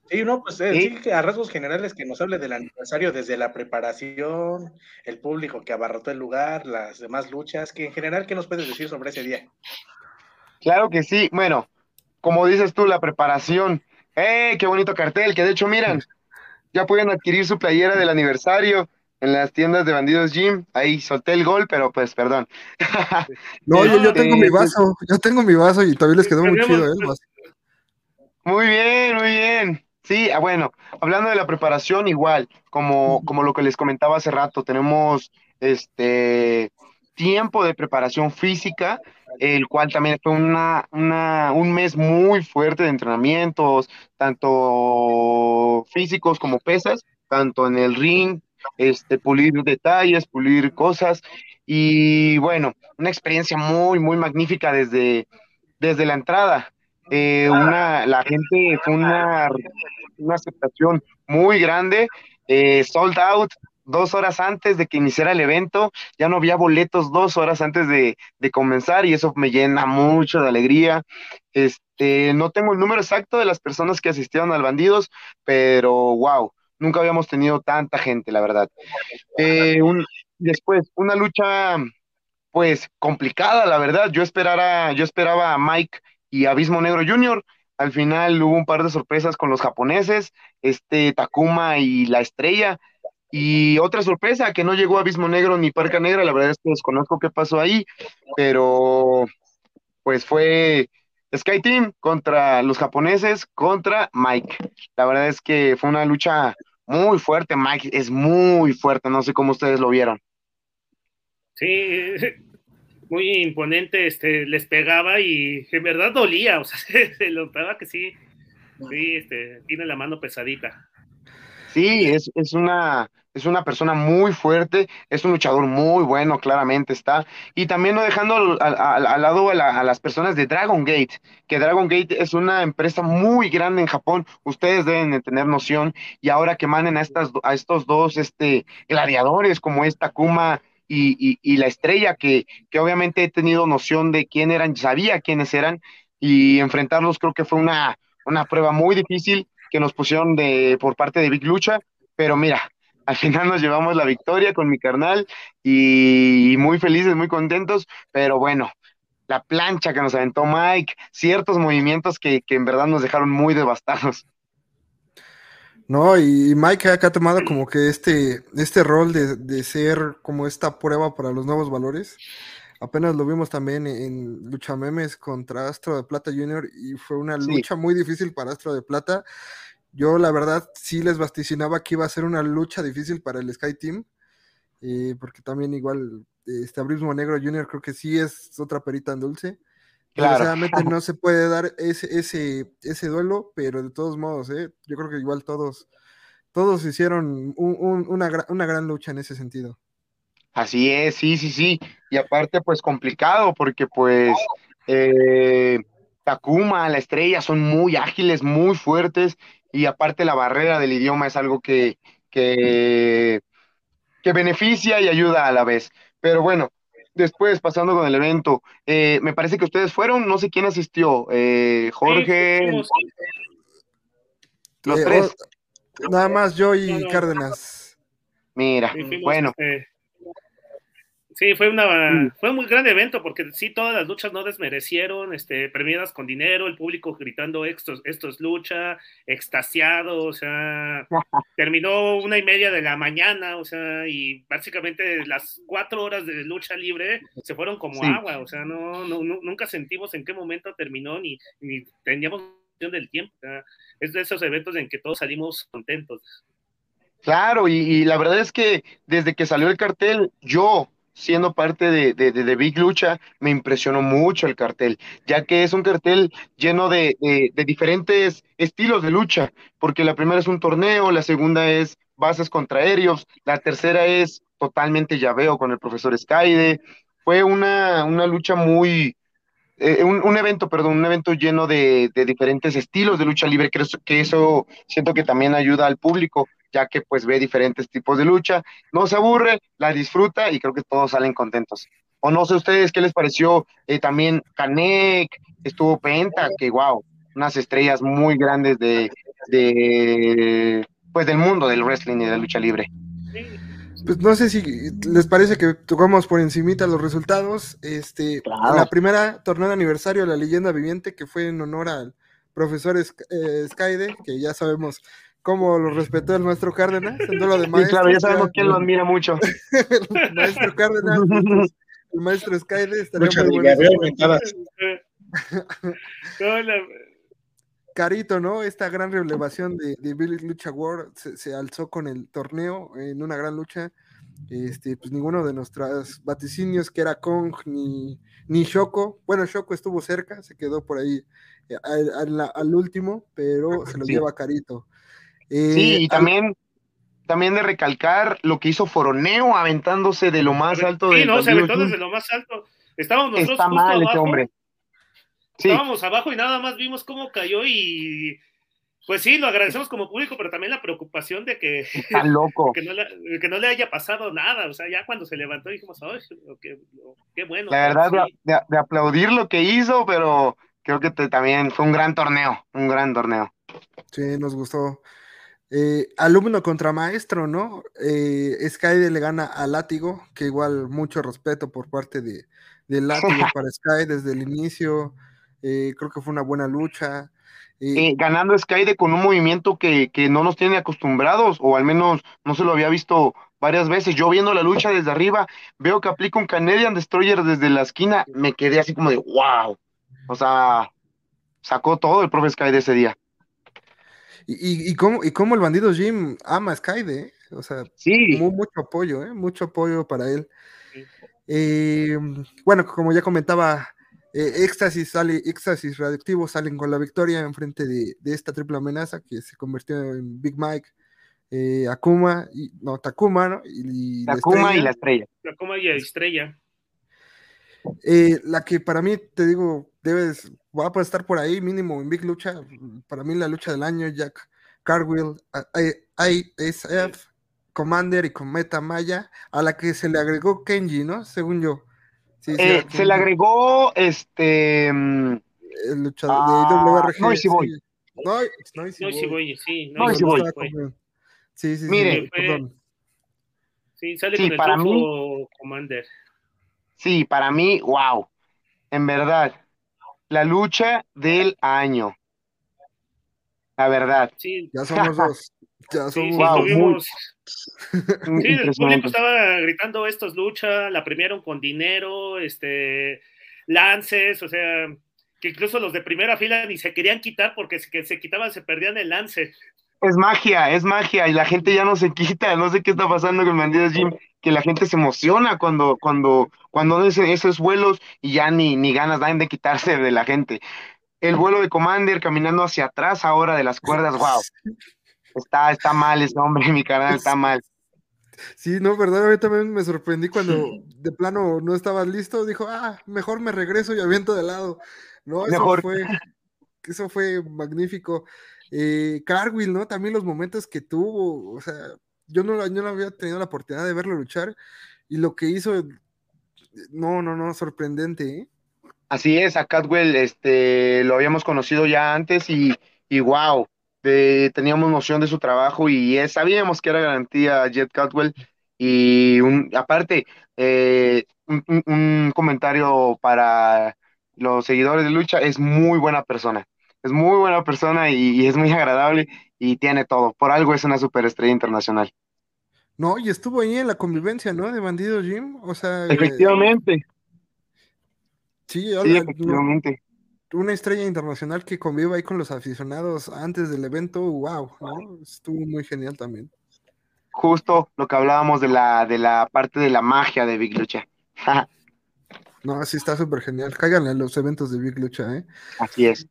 Sí, no, pues eh, ¿Sí? que a rasgos generales que nos hable del aniversario desde la preparación, el público que abarrotó el lugar, las demás luchas, que en general, ¿qué nos puedes decir sobre ese día? Claro que sí, bueno, como dices tú, la preparación. ¡Eh, qué bonito cartel! Que de hecho, miran, ya pueden adquirir su playera del aniversario en las tiendas de Bandidos Gym. Ahí solté el gol, pero pues perdón. no, yo, yo tengo mi vaso, yo tengo mi vaso y todavía les quedó muy chido, ¿eh? Muy bien, muy bien. Sí, ah, bueno, hablando de la preparación, igual, como, como lo que les comentaba hace rato, tenemos este tiempo de preparación física, el cual también fue una, un mes muy fuerte de entrenamientos, tanto físicos como pesas, tanto en el ring, este, pulir detalles, pulir cosas, y bueno, una experiencia muy, muy magnífica desde, desde la entrada. Eh, una, la gente fue una, una aceptación muy grande, eh, sold out dos horas antes de que iniciara el evento, ya no había boletos dos horas antes de, comenzar y eso me llena mucho de alegría. Este, no tengo el número exacto de las personas que asistieron al Bandidos, pero wow, nunca habíamos tenido tanta gente, la verdad. Eh, después, una lucha pues complicada, la verdad. Yo esperara, yo esperaba a Mike y Abismo Negro Jr. Al final hubo un par de sorpresas con los japoneses, este Takuma y la estrella. Y otra sorpresa, que no llegó Abismo Negro ni Parca Negra, la verdad es que desconozco qué pasó ahí, pero pues fue Sky Team contra los japoneses, contra Mike. La verdad es que fue una lucha muy fuerte, Mike es muy fuerte, no sé cómo ustedes lo vieron. Sí, muy imponente, este, les pegaba y en verdad dolía, o sea, se notaba que sí, sí, este, tiene la mano pesadita. Sí, es, es, una, es una persona muy fuerte, es un luchador muy bueno, claramente está. Y también no dejando al, lado a, las personas de Dragon Gate, que Dragon Gate es una empresa muy grande en Japón, ustedes deben de tener noción. Y ahora que manden a, estas, a estos dos este, gladiadores como esta Kuma y, la estrella, que, que obviamente he tenido noción de quién eran, sabía quiénes eran, y enfrentarlos creo que fue una, una prueba muy difícil que nos pusieron de, por parte de Big Lucha, pero mira, al final nos llevamos la victoria con mi carnal y muy felices, muy contentos, pero bueno, la plancha que nos aventó Mike, ciertos movimientos que, que en verdad nos dejaron muy devastados. No, y Mike acá ha tomado como que este, este rol de, de, ser como esta prueba para los nuevos valores. Apenas lo vimos también en Lucha Memes contra Astro de Plata Junior y fue una lucha muy difícil para Astro de Plata. Yo la verdad sí les vaticinaba que iba a ser una lucha difícil para el Sky Team, eh, porque también igual este Abrismo Negro Junior creo que sí es otra perita en dulce. Desgraciadamente no se puede dar ese, ese, ese duelo, pero de todos modos, ¿eh? yo creo que igual todos, todos hicieron una, una gran lucha en ese sentido. Así es, sí, sí, sí. Y aparte, pues complicado, porque pues eh, Takuma, la estrella, son muy ágiles, muy fuertes, y aparte la barrera del idioma es algo que, que, que beneficia y ayuda a la vez. Pero bueno, después, pasando con el evento, eh, me parece que ustedes fueron, no sé quién asistió, eh, Jorge, los tres. nada más yo y Cárdenas. Mira, bueno. Este, Sí, fue una fue un muy gran evento porque sí todas las luchas no desmerecieron, este, premiadas con dinero, el público gritando esto, esto es lucha, extasiado, o sea, terminó una y media de la mañana, o sea, y básicamente las cuatro horas de lucha libre se fueron como agua, o sea, no, no, nunca sentimos en qué momento terminó ni, ni teníamos del tiempo, o sea, es de esos eventos en que todos salimos contentos. Claro, y, y la verdad es que desde que salió el cartel, yo, siendo parte de, de, de- Big Lucha, me impresionó mucho el cartel, ya que es un cartel lleno de, de- diferentes estilos de lucha, porque la primera es un torneo, la segunda es bases contra aéreos, la tercera es totalmente llaveo con el profesor Skyde. Fue una, una lucha muy, eh, un, un evento, perdón, un evento lleno de, de diferentes estilos de lucha libre, eso, que eso siento que también ayuda al público, ya que pues ve diferentes tipos de lucha, no se aburre, la disfruta y creo que todos salen contentos. O no sé ustedes qué les pareció eh, también Canek, estuvo Penta, que wow, unas estrellas muy grandes de, de pues del mundo del wrestling y de la lucha libre. Pues no sé si les parece que tocamos por encimita los resultados. Este, Claro. la primera torneo de aniversario de la leyenda viviente, que fue en honor al profesor eh, Skyde, que ya sabemos cómo lo respetó el maestro Cárdenas, en duelo de Sí, maestros. claro, ya sabemos quién lo admira mucho. el maestro Cárdenas, el maestro Skyde, estaría Lucha muy de bueno. No, la- Carito, ¿no? Esta gran revelación de, de Billy Lucha World se, se alzó con el torneo en una gran lucha. Este, pues ninguno de nuestros vaticinios, que era Kong ni, ni Shoko. Bueno, Shoko estuvo cerca, se quedó por ahí eh, al, al- al último, pero se lo Sí. lleva Carito. Eh, Sí, y al- también, también de recalcar lo que hizo Foroneo aventándose de lo más alto sí, del no, se aventó desde lo más alto. Estábamos nosotros Está justo mal abajo. hombre. Sí, Estábamos abajo y nada más vimos cómo cayó y pues sí, lo agradecemos como público, pero también la preocupación de que, está loco. que, no, le, que no le haya pasado nada. O sea, ya cuando se levantó dijimos, ¡ay, qué, qué bueno! La verdad, Sí. de, de- de aplaudir lo que hizo, pero creo que te- también fue un gran torneo, un gran torneo. Sí, nos gustó. Eh, alumno contra maestro, ¿no? Eh, Skyde le gana a Látigo, que igual mucho respeto por parte de, de Látigo para Sky desde el inicio. Eh, creo que fue una buena lucha. Eh, ganando Skyde con un movimiento que, que no nos tiene acostumbrados, o al menos no se lo había visto varias veces. Yo viendo la lucha desde arriba, veo que aplica un Canadian Destroyer desde la esquina, me quedé así como de wow. O sea, sacó todo el profe Skyde ese día. Y, y, y cómo, y cómo el bandido Jim ama a Skyde, ¿eh? O sea, Sí, mu- mucho apoyo, ¿eh? Mucho apoyo para él. Sí. Eh, bueno, como ya comentaba, eh, Éxtasis, sale, Éxtasis Radioactivo salen con la victoria en frente de, de esta triple amenaza que se convirtió en Big Mike, eh, Akuma, y, no, Takuma, ¿no? Y, y la Takuma y la estrella. La coma y estrella. Eh, la que para mí, te digo, debes, va a estar por ahí, mínimo en Big Lucha. Para mí, la lucha del año, Jack Cargill, ISF, Commander y Cometa Maya, a la que se le agregó Kenji, ¿no? Según yo. Sí, sí, Eh, se le agregó este. mm, el luchador ah, de WRG. Noisy Boy. sí. No, Noisy No, Boy. sí, voy, sí. No, No, sí, voy. Con- Sí, sí, sí, Mire, sí, perdón. Sí, sale Sí, con el para triunfo Commander. Sí, para mí, wow. En verdad, la lucha del año. La verdad. Sí, Ya somos dos. Ya sí, somos sí, Wow, dos. tuvimos. Sí, el público estaba gritando estos lucha, la premiaron con dinero, este, lances, o sea, que incluso los de primera fila ni se querían quitar porque si que se quitaban se perdían el lance. Es magia, es magia y la gente ya no se quita. No sé qué está pasando con Bandidos Jim, que la gente se emociona cuando, cuando, cuando hacen esos vuelos y ya ni, ni ganas dan de quitarse de la gente. El vuelo de Commander caminando hacia atrás ahora de las cuerdas, wow. Está, está mal ese hombre, mi canal está mal. Sí, no, verdaderamente también me sorprendí cuando de plano no estabas listo. Dijo, ah, mejor me regreso y aviento de lado. No, eso Mejor. fue, eso fue magnífico. Eh, Cargill, ¿no? También los momentos que tuvo, o sea, yo no, yo no había tenido la oportunidad de verlo luchar y lo que hizo, no, no, no, sorprendente, ¿eh? Así es, a Catwell este, lo habíamos conocido ya antes y, y wow, de- teníamos noción de su trabajo y eh, sabíamos que era garantía Jet Catwell. Y un, aparte, eh, un- un comentario para los seguidores de lucha, es muy buena persona, es muy buena persona y, y es muy agradable y tiene todo. Por algo es una superestrella internacional. No, y estuvo ahí en la convivencia, ¿no? De Bandido Jim, o sea, eh, Efectivamente, sí, sí, habla- no, efectivamente. una estrella internacional que conviva ahí con los aficionados antes del evento, wow, ¿no? Estuvo muy genial también. justo lo que hablábamos de la, de la parte de la magia de Big Lucha. no, sí está súper genial. Cáiganle a los eventos de Big Lucha, ¿eh? Así es.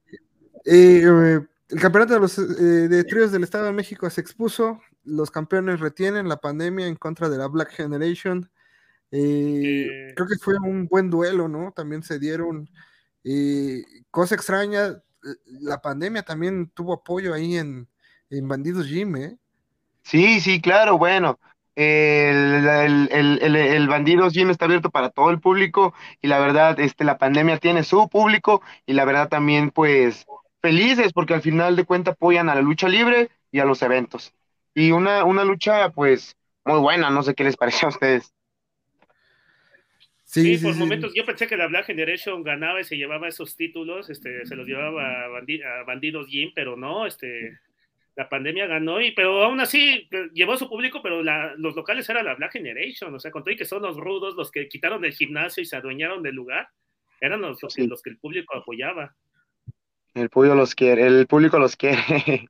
Eh, el campeonato de, los, eh, de tríos del Estado de México se expuso. Los campeones retienen la pandemia en contra de la Black Generation. Eh, creo que fue un buen duelo, ¿no? También se dieron. cosa extraña, la pandemia también tuvo apoyo ahí en, en Bandidos Gym, ¿eh? Sí, sí, claro, bueno. El, el, el, el, Bandidos Gym está abierto para todo el público y la verdad, este, la pandemia tiene su público y la verdad también, pues, felices porque al final de cuentas apoyan a la lucha libre y a los eventos. Y una, una lucha, pues, muy buena, no sé qué les pareció a ustedes. Sí, por momentos yo pensé que la Black Generation ganaba y se llevaba esos títulos, este, se los llevaba a, Bandidos Jim, pero no, este, la pandemia ganó, y, pero aún así eh, llevó a su público, pero los locales era la Black Generation, o sea, con todo que son los rudos, los que quitaron del gimnasio y se adueñaron del lugar, eran los, los, los que el público apoyaba. El público los quiere, el público los quiere.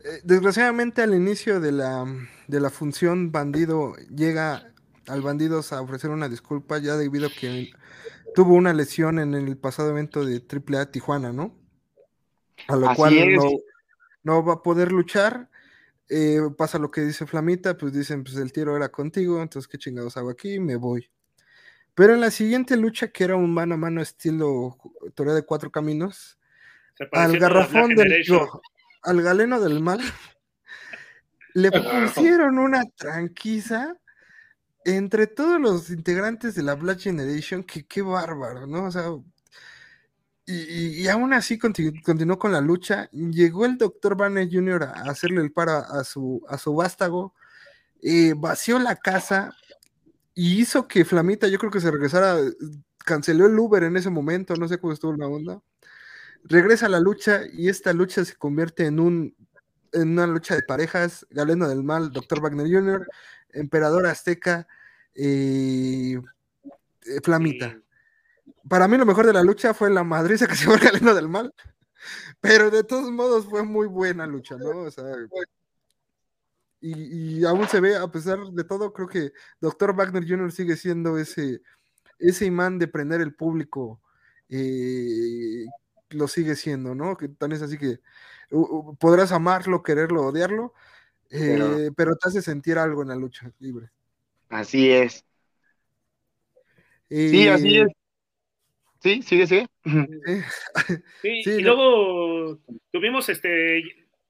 Eh, desgraciadamente al inicio de la, de la función bandido llega al bandido a ofrecer una disculpa ya debido a que tuvo una lesión en el pasado evento de AAA Tijuana, ¿no? A lo cual no, va a poder luchar. Eh, pasa lo que dice Flamita, pues dicen, pues el tiro era contigo, entonces qué chingados hago aquí, me voy. Pero en la siguiente lucha, que era un mano a mano estilo Torre de Cuatro Caminos, al garrafón del al galeno del mal, le pusieron una tranquiza entre todos los integrantes de la Black Generation, que qué bárbaro, ¿no? O sea, y, aún así continuó con la lucha. Llegó el Dr. Banner Jr. a hacerle el paro a su, a su vástago, eh, vació la casa y hizo que Flamita, yo creo que se regresara, canceló el Uber en ese momento, no sé cómo estuvo la onda. Regresa a la lucha y esta lucha se convierte en un en una lucha de parejas, Galeno del Mal, Dr. Wagner Jr., Emperador Azteca, eh, eh, Flamita. Para mí lo mejor de la lucha fue la madriza que se fue Galeno del Mal, pero de todos modos fue muy buena lucha, ¿no? O sea, y, aún se ve, a pesar de todo, creo que Dr. Wagner Jr. sigue siendo ese, ese imán de prender el público, eh, lo sigue siendo, ¿no? Que tan es así que podrás amarlo, quererlo, odiarlo, pero, pero te hace sentir algo en la lucha libre. Así es. Sí, así es. Sí, sigue, sigue. Sí, y luego tuvimos este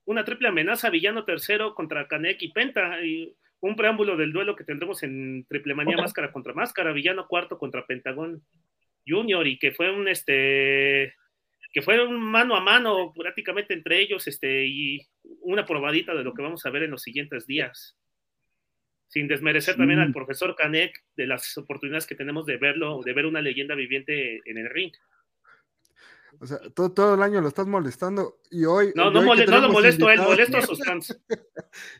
una triple amenaza, villano tercero contra Kanek y Penta, y un preámbulo del duelo que tendremos en Triple Manía Máscara contra Máscara, villano cuarto contra Pentagón Junior, y que fue un este que fue un mano a mano prácticamente entre ellos, este, y una probadita de lo que vamos a ver en los siguientes días. Sin desmerecer también al profesor Canek de las oportunidades que tenemos de verlo, de ver una leyenda viviente en el ring. O sea, todo, todo el año lo estás molestando y hoy. No, no, no lo molesto a él, molesto a sus fans.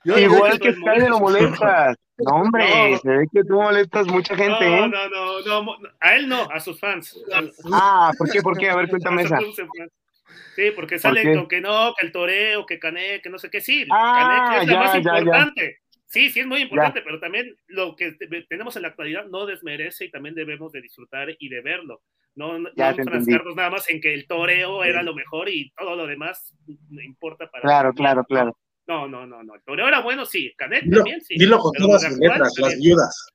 Igual que Sky lo molestas. No, hombre, se ve que tú molestas mucha gente, no, ¿eh? No, no, no, a él no, a sus fans. Ah, ¿por qué? ¿Por qué? A ver, cuéntame esa. Sí, porque sale con que no, que el toreo, que Canek, que no sé qué. Sí, ah, es lo más importante. Sí, sí es muy importante, pero también lo que tenemos en la actualidad no desmerece y también debemos de disfrutar y de verlo. No, no enfrascarnos nada más en que el toreo era lo mejor y todo lo demás no importa para... Claro, claro, claro. No, no, no, no. El toreo era bueno, sí. Canet también, sí. Dilo con todas sus letras, las viudas.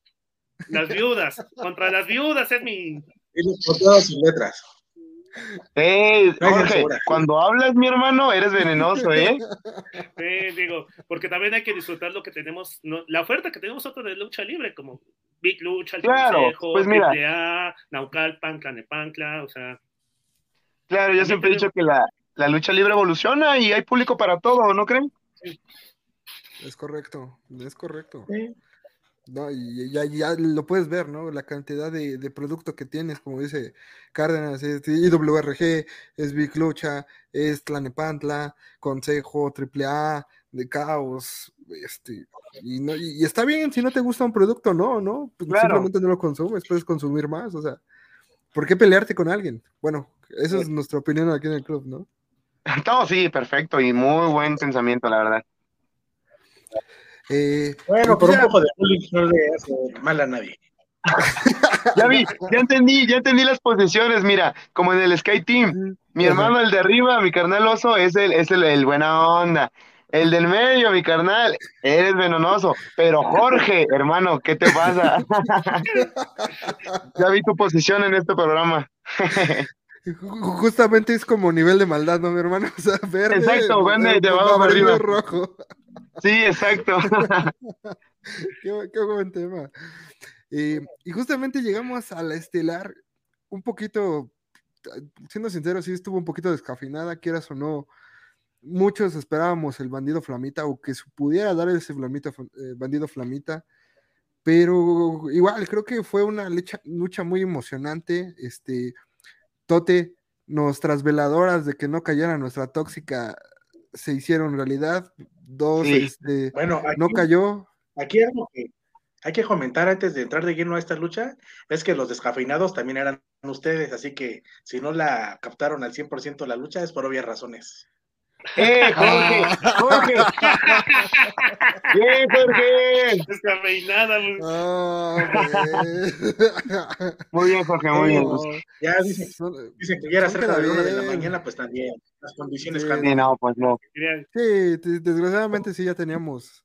Las viudas. Contra las viudas es mi... Dilo con todas sus letras. Hey, Jorge, cuando hablas, mi hermano, eres venenoso, ¿eh? Sí, digo, porque también hay que disfrutar lo que tenemos, la oferta que tenemos nosotros de lucha libre, como Big Lucha, el claro, Consejo, pues mira. Naucalpan, Canepancla, o sea. Claro, yo siempre he dicho que la, la, lucha libre evoluciona y hay público para todo, ¿no creen? Sí. Es correcto, es correcto. Sí. No, y ya, ya, lo puedes ver, ¿no? La cantidad de, de producto que tienes, como dice Cárdenas, es IWRG, es Big Lucha, es Tlanepantla, Consejo, AAA, de Caos, este, y, no, y, está bien si no te gusta un producto, no, no, pues simplemente no lo consumes, puedes consumir más, o sea, ¿por qué pelearte con alguien? Bueno, esa es nuestra opinión aquí en el club, ¿no? No, sí, perfecto, y muy buen pensamiento, la verdad. Eh, Bueno, pues por un poco de bullying no le hace mal a nadie. Ya vi, ya entendí, ya entendí las posiciones, mira, como en el Sky Team. Mi hermano, el de arriba, mi carnal oso, es el, es el, el buena onda. El del medio, mi carnal, eres venenoso. Pero Jorge, hermano, ¿qué te pasa? ya vi tu posición en este programa. Ju- Justamente es como nivel de maldad, ¿no, mi hermano? O sea, verde. Exacto, verde eh, de abajo arriba. rojo. Sí, exacto. Qué, bu- qué buen tema. Eh, y justamente llegamos a la estelar un poquito, siendo sincero, sí estuvo un poquito descafeinada, quieras o no. Muchos esperábamos el bandido flamita o que pudiera dar ese flamita, eh, bandido flamita, pero igual creo que fue una lucha, lucha muy emocionante. Este, Tote, nuestras veladoras de que no cayera nuestra tóxica se hicieron realidad. Dos, Sí. este, Bueno, aquí, no cayó. aquí algo que hay que comentar antes de entrar de lleno a esta lucha es que los descafeinados también eran ustedes, así que si no la captaron al 100% la lucha es por obvias razones. ¡Eh, Jorge! ¡Jorge! ¡Bien, Jorge! Descafeinada, güey. Ah, güey. Muy bien, Jorge, muy bien. No, Ya dicen, dicen que ya era cerca de la una de la mañana, pues también las condiciones Sí. cambian. Sí, no, pues no. Sí, te- desgraciadamente sí ya teníamos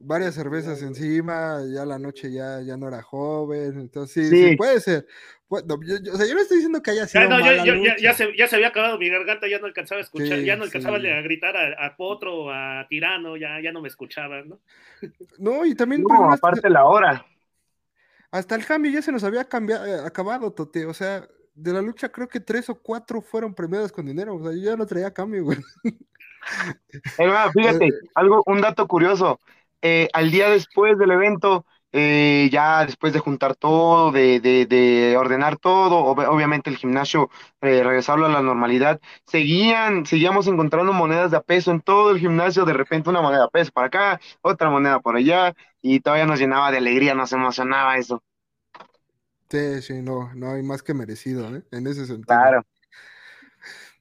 varias cervezas encima, ya la noche ya, ya no era joven, entonces sí, sí, Sí. puede ser. Pu- no, yo, yo- o sea, yo no estoy diciendo que haya sido Ya, no, yo- mala yo- ya, lucha. ya se, ya se había acabado mi garganta, ya no alcanzaba a escuchar, Sí, ya no alcanzaba a gritar a, a Potro, a Tirano, ya, ya no me escuchaban, ¿no? No, y también No, aparte la hora. hasta el cambio ya se nos había cambiado, eh, acabado, Tote, o sea, de la lucha creo que tres o cuatro fueron premiadas con dinero, o sea, yo ya no traía cambio, güey. Hermano, fíjate, algo, un dato curioso. Eh, al día después del evento, eh, ya después de juntar todo, de, de, de ordenar todo, ob- obviamente el gimnasio, eh, regresarlo a la normalidad, seguían, seguíamos encontrando monedas de a peso en todo el gimnasio, de repente una moneda de a peso para acá, otra moneda por allá, y todavía nos llenaba de alegría, nos emocionaba eso. Sí, sí, no, no hay más que merecido, ¿eh? En ese sentido. Claro,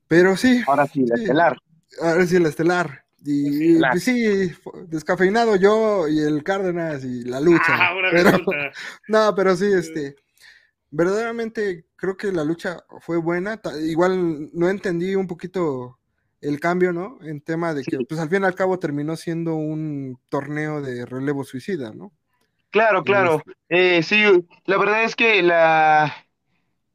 Pero sí, ahora sí, la Sí. estelar. ahora sí, el estelar. Y sí, descafeinado yo y el Cárdenas y la lucha. Ah, ahora pero, resulta. no, pero sí, este, verdaderamente creo que la lucha fue buena. Igual no entendí un poquito el cambio, ¿no? En tema de que, Sí. pues al fin y al cabo terminó siendo un torneo de relevo suicida, ¿no? Claro, claro. Eh, sí, la verdad es que la,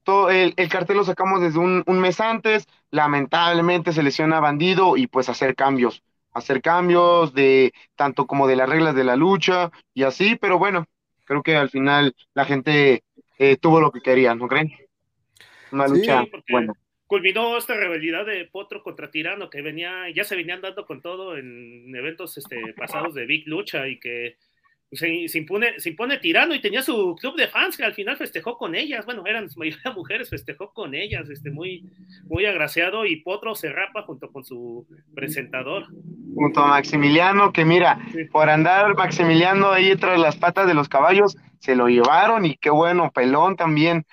todo el, el cartel lo sacamos desde un, un mes antes. Lamentablemente se lesiona Bandido y pues hacer cambios. Hacer cambios de tanto como de las reglas de la lucha y así, pero bueno, creo que al final la gente eh, tuvo lo que quería, ¿no creen? Una Sí, lucha porque- buena. culminó esta rivalidad de Potro contra Tirano que venía, ya se venían dando con todo en eventos este, pasados de Big Lucha y que se, se impone, se impone Tirano y tenía su club de fans que al final festejó con ellas, bueno, eran su mayoría mujeres, festejó con ellas, este, muy, muy agraciado y Potro se rapa junto con su presentador. Junto a Maximiliano, que mira, Sí. por andar Maximiliano ahí tras las patas de los caballos, se lo llevaron y qué bueno, pelón también.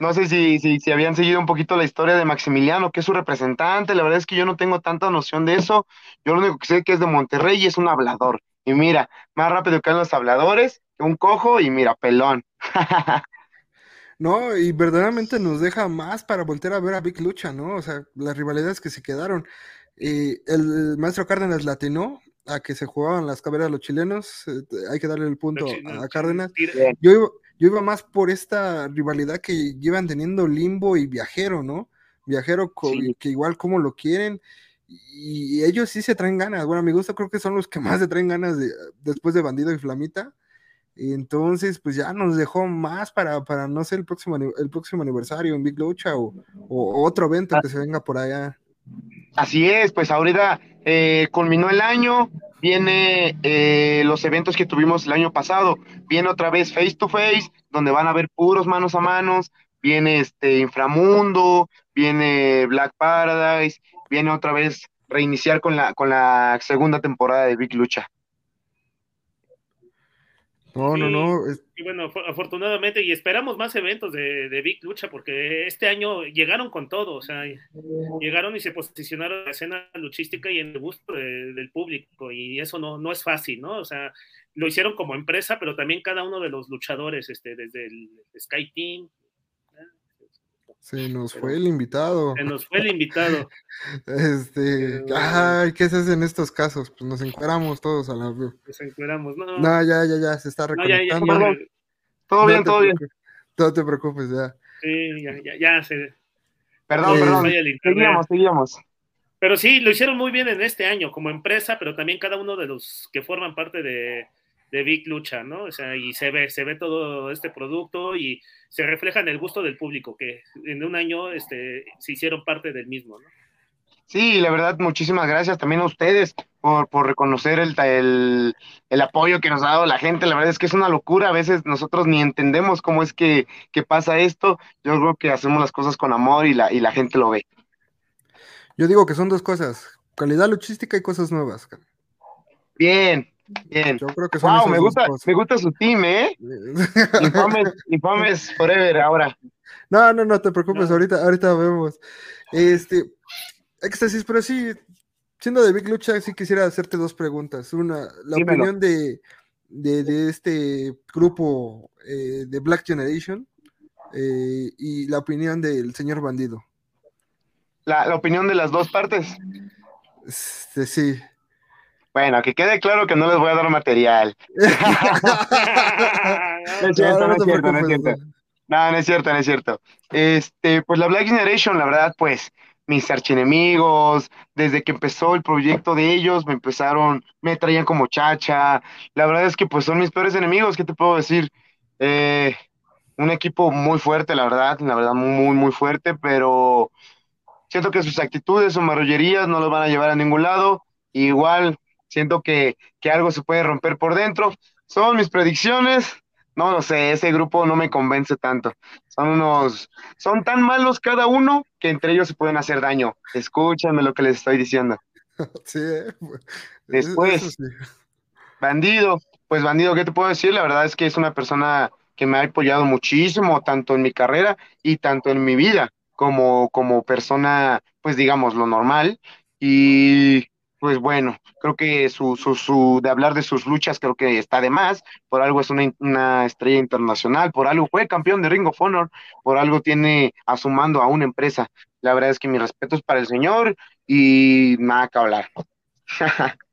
No sé si, si, si habían seguido un poquito la historia de Maximiliano, que es su representante. La verdad es que yo no tengo tanta noción de eso. Yo lo único que sé que es de Monterrey y es un hablador. Y mira, más rápido que los habladores, que un cojo y mira, pelón. No, y verdaderamente nos deja más para voltear a ver a Big Lucha, ¿no? O sea, las rivalidades que se quedaron. Eh, el maestro Cárdenas latinó a que se jugaban las caberas los chilenos. eh, hay que darle el punto a Cárdenas. Yo iba, yo iba más por esta rivalidad que llevan teniendo Limbo y Viajero, ¿no? Viajero Sí. que igual como lo quieren. Y ellos sí se traen ganas. Bueno, a mi gusto creo que son los que más se traen ganas de, después de Bandido y Flamita. Y entonces, pues ya nos dejó más para, para no sé, el próximo, el próximo aniversario en Big Lucha o, o otro evento que se venga por allá. Así es, pues ahorita eh, culminó el año, viene eh, los eventos que tuvimos el año pasado, viene otra vez Face to Face, donde van a haber puros manos a manos, viene este Inframundo, viene Black Paradise, viene otra vez reiniciar con la, con la segunda temporada de Big Lucha. No, no, Sí. no. es- Y bueno, af- afortunadamente, y esperamos más eventos de, de Big Lucha, porque este año llegaron con todo, o sea, llegaron y se posicionaron en la escena luchística y en el gusto de- del público, y eso no, no es fácil, ¿no? O sea, lo hicieron como empresa, pero también cada uno de los luchadores, este, desde el Sky Team, Se nos fue el invitado. se nos fue el invitado. Este, Pero- ay, ¿qué se hace en estos casos? Pues nos encueramos todos a la Nos encueramos, no, No, ya, ya, ya, se está no, ya, ya, reconectando. ya, Todo bien, todo bien. No te preocupes, ya. sí, ya, ya, ya se Perdón, Eh, perdón. Seguíamos, seguíamos. Pero sí, lo hicieron muy bien en este año como empresa, pero también cada uno de los que forman parte de, de Big Lucha, ¿no? O sea, y se ve, se ve todo este producto y se refleja en el gusto del público, que en un año este, se hicieron parte del mismo, ¿no? Sí, la verdad, muchísimas gracias también a ustedes por, por reconocer el, el, el apoyo que nos ha dado la gente. La verdad es que es una locura. A veces nosotros ni entendemos cómo es que, que pasa esto. Yo creo que hacemos las cosas con amor y la, y la gente lo ve. Yo digo que son dos cosas, calidad luchística y cosas nuevas. Bien, bien. Yo creo que son Wow, me gusta, cosas. me gusta su team, ¿eh? Infames, infames forever ahora. No, no, no te preocupes, No. ahorita, ahorita vemos. Este, éxtasis, pero sí, siendo de Big Lucha, sí quisiera hacerte dos preguntas. Una, la Dímelo. opinión de, de, de este grupo eh, de Black Generation eh, y la opinión del señor bandido. La, la opinión de las dos partes. Este, sí. Bueno, que quede claro que no les voy a dar material. No es cierto, No, es cierto, no es cierto. No, no es cierto, no es cierto. Este, pues la Black Generation, la verdad, pues mis archienemigos, desde que empezó el proyecto de ellos, me empezaron, me traían como chacha. La verdad es que pues son mis peores enemigos, ¿qué te puedo decir? Eh, un equipo muy fuerte, la verdad, la verdad, muy, muy fuerte, pero siento que sus actitudes, sus marrullerías no los van a llevar a ningún lado. Igual siento que, que algo se puede romper por dentro. Son mis predicciones. No lo sé, ese grupo no me convence tanto. Son unos, son tan malos cada uno que entre ellos se pueden hacer daño. Escúchame lo que les estoy diciendo. Sí, eh, Después. sí. Bandido, pues bandido, ¿qué te puedo decir? La verdad es que es una persona que me ha apoyado muchísimo, tanto en mi carrera y tanto en mi vida, como, como persona, pues digamos, lo normal. Y pues bueno, creo que su, su, su, de hablar de sus luchas creo que está de más, por algo es una, una estrella internacional, por algo fue campeón de Ring of Honor, por algo tiene a su mando a una empresa. La verdad es que mi respeto es para el señor y nada que hablar.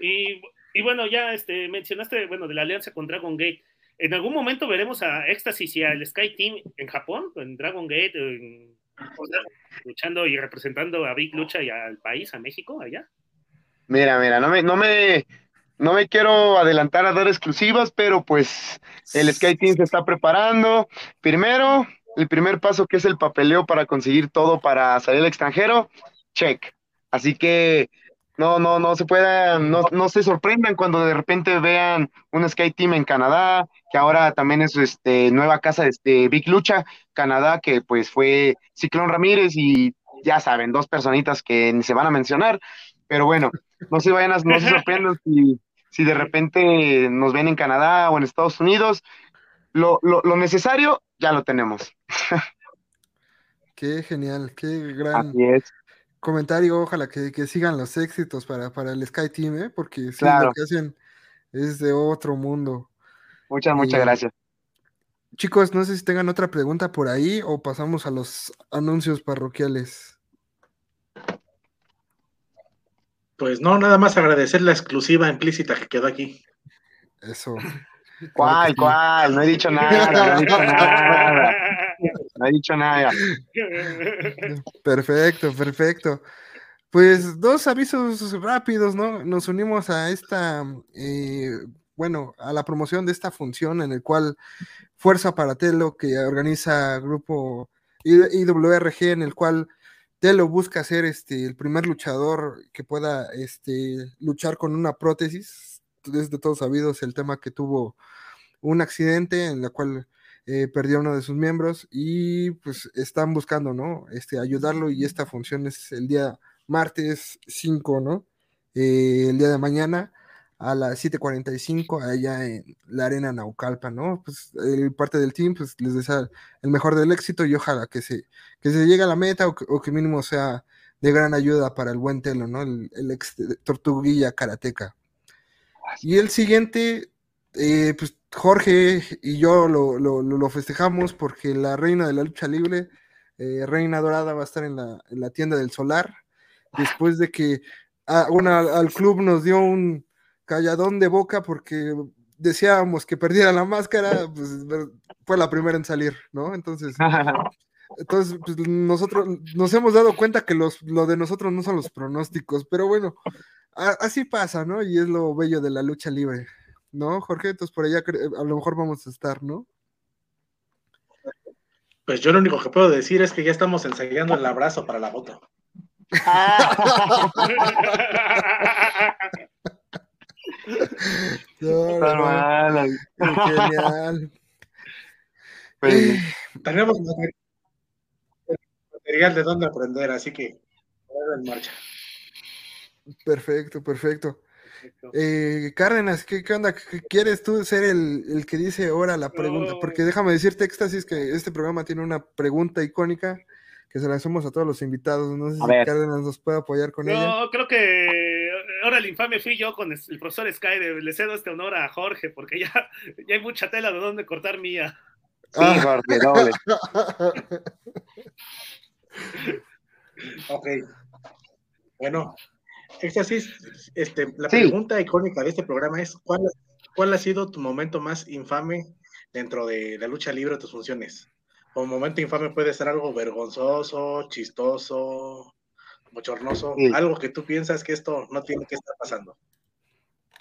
Y, y bueno, ya este, mencionaste, bueno, de la alianza con Dragon Gate. ¿En algún momento veremos a Éxtasis y al Sky Team en Japón, en Dragon Gate, en- luchando y representando a Big Lucha y al país, a México, allá? Mira, mira, no me, no me, no me quiero adelantar a dar exclusivas, pero pues el Sky Team se está preparando. Primero, el primer paso que es el papeleo para conseguir todo para salir al extranjero, check. Así que no, no, no se puedan, no, no se sorprendan cuando de repente vean un Sky Team en Canadá, que ahora también es este nueva casa de este Big Lucha, Canadá, que pues fue Ciclón Ramírez y ya saben, dos personitas que ni se van a mencionar, pero bueno, no se vayan a, no se sorprendan si, si de repente nos ven en Canadá o en Estados Unidos, lo, lo, lo necesario ya lo tenemos. Qué genial, qué gran Así es. Comentario. Ojalá que, que sigan los éxitos para, para el Sky Team, ¿eh? porque sí, Claro. lo que hacen es de otro mundo. Muchas, muchas Y- gracias. Chicos, no sé si tengan otra pregunta por ahí o pasamos a los anuncios parroquiales. Pues no, nada más agradecer la exclusiva implícita que quedó aquí. Eso. ¿Cuál, cuál? No he dicho nada, no he dicho nada, no he dicho nada. Perfecto, perfecto. Pues dos avisos rápidos, ¿no? Nos unimos a esta, eh, bueno, a la promoción de esta función en el cual Fuerza para Telo, que organiza grupo IWRG, en el cual Telo busca ser este, el primer luchador que pueda este, luchar con una prótesis. Es de todos sabidos el tema que tuvo un accidente en la cual eh, perdió uno de sus miembros y pues están buscando, ¿no? Este, ayudarlo y esta función es el día martes 5, ¿no? Eh, el día de mañana a las 7:45 allá en la arena Naucalpa, ¿no? Pues el parte del team, pues les desea el mejor del éxito y ojalá que se, que se llegue a la meta o que, o que mínimo sea de gran ayuda para el buen Telo, ¿no? El, el ex tortuguilla karateca. Y el siguiente, eh, pues Jorge y yo lo, lo, festejamos porque la reina de la lucha libre, eh, Reina Dorada, va a estar en la, la, tienda del Solar. Después de que a, bueno, al club nos dio un calladón de boca porque deseábamos que perdiera la máscara, pues fue la primera en salir, ¿no? Entonces, entonces pues, nosotros nos hemos dado cuenta que los, lo de nosotros no son los pronósticos, pero bueno, así pasa, ¿no? Y es lo bello de la lucha libre. ¿No, Jorge? Entonces por allá a lo mejor vamos a estar, ¿no? Pues yo lo único que puedo decir es que ya estamos ensayando el abrazo para la foto. no, no, Genial. Pues, tenemos material de dónde aprender, así que en marcha. Perfecto, perfecto. Eh, Cárdenas, ¿qué, ¿qué, onda? ¿Quieres tú ser el, el, que dice ahora la pregunta? Porque déjame decirte, Éxtasis, que este programa tiene una pregunta icónica que se la hacemos a todos los invitados. No sé si Cárdenas nos puede apoyar con ella. No, creo que ahora el infame fui yo con el profesor Sky. Le cedo este honor a Jorge, porque ya, ya hay mucha tela de dónde cortar mía. Sí, ah. Jorge, doble. ok. Bueno, Éxtasis, este, la pregunta icónica de este programa es: ¿cuál, ¿cuál ha sido tu momento más infame dentro de la lucha libre de tus funciones? Un momento infame puede ser algo vergonzoso, chistoso, bochornoso, algo que tú piensas que esto no tiene que estar pasando.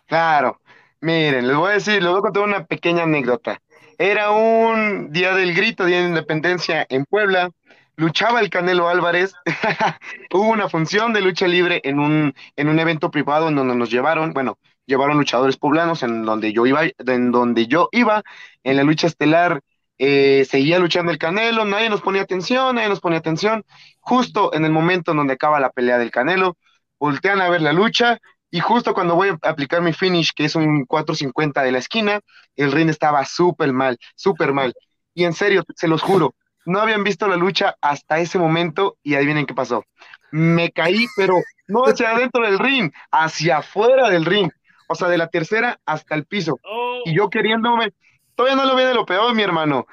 Claro, miren, les voy a decir, les voy a contar una pequeña anécdota. Era un día del grito, día de independencia en Puebla luchaba el Canelo Álvarez. Hubo una función de lucha libre en un, en un evento privado en donde nos llevaron, bueno, llevaron luchadores poblanos en donde yo iba, en donde yo iba, en la lucha estelar. Eh, seguía luchando el Canelo, nadie nos ponía atención, nadie nos ponía atención. Justo en el momento en donde acaba la pelea del Canelo, voltean a ver la lucha y justo cuando voy a aplicar mi finish, que es un 450 de la esquina, el ring estaba súper mal, súper mal. Y en serio, se los juro, no habían visto la lucha hasta ese momento y adivinen qué pasó. Me caí, pero no hacia adentro del ring, hacia afuera del ring. O sea, de la tercera hasta el piso. Y yo queriéndome, todavía no lo de lo peor, mi hermano.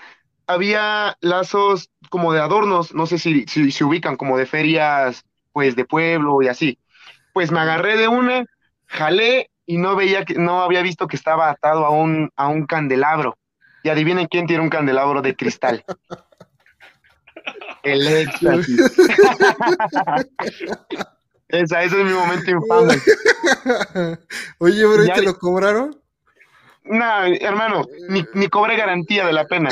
Había lazos como de adornos, no sé si, si se ubican como de ferias, pues de pueblo y así. Pues me agarré de una, jalé y no veía que, no había visto que estaba atado a un, a un candelabro. Y adivinen quién tiene un candelabro de cristal. El éxtasis. Esa, ese es mi momento infame. Oye, pero ¿te lo cobraron? No, hermano, ni, ni cobré garantía de la pena.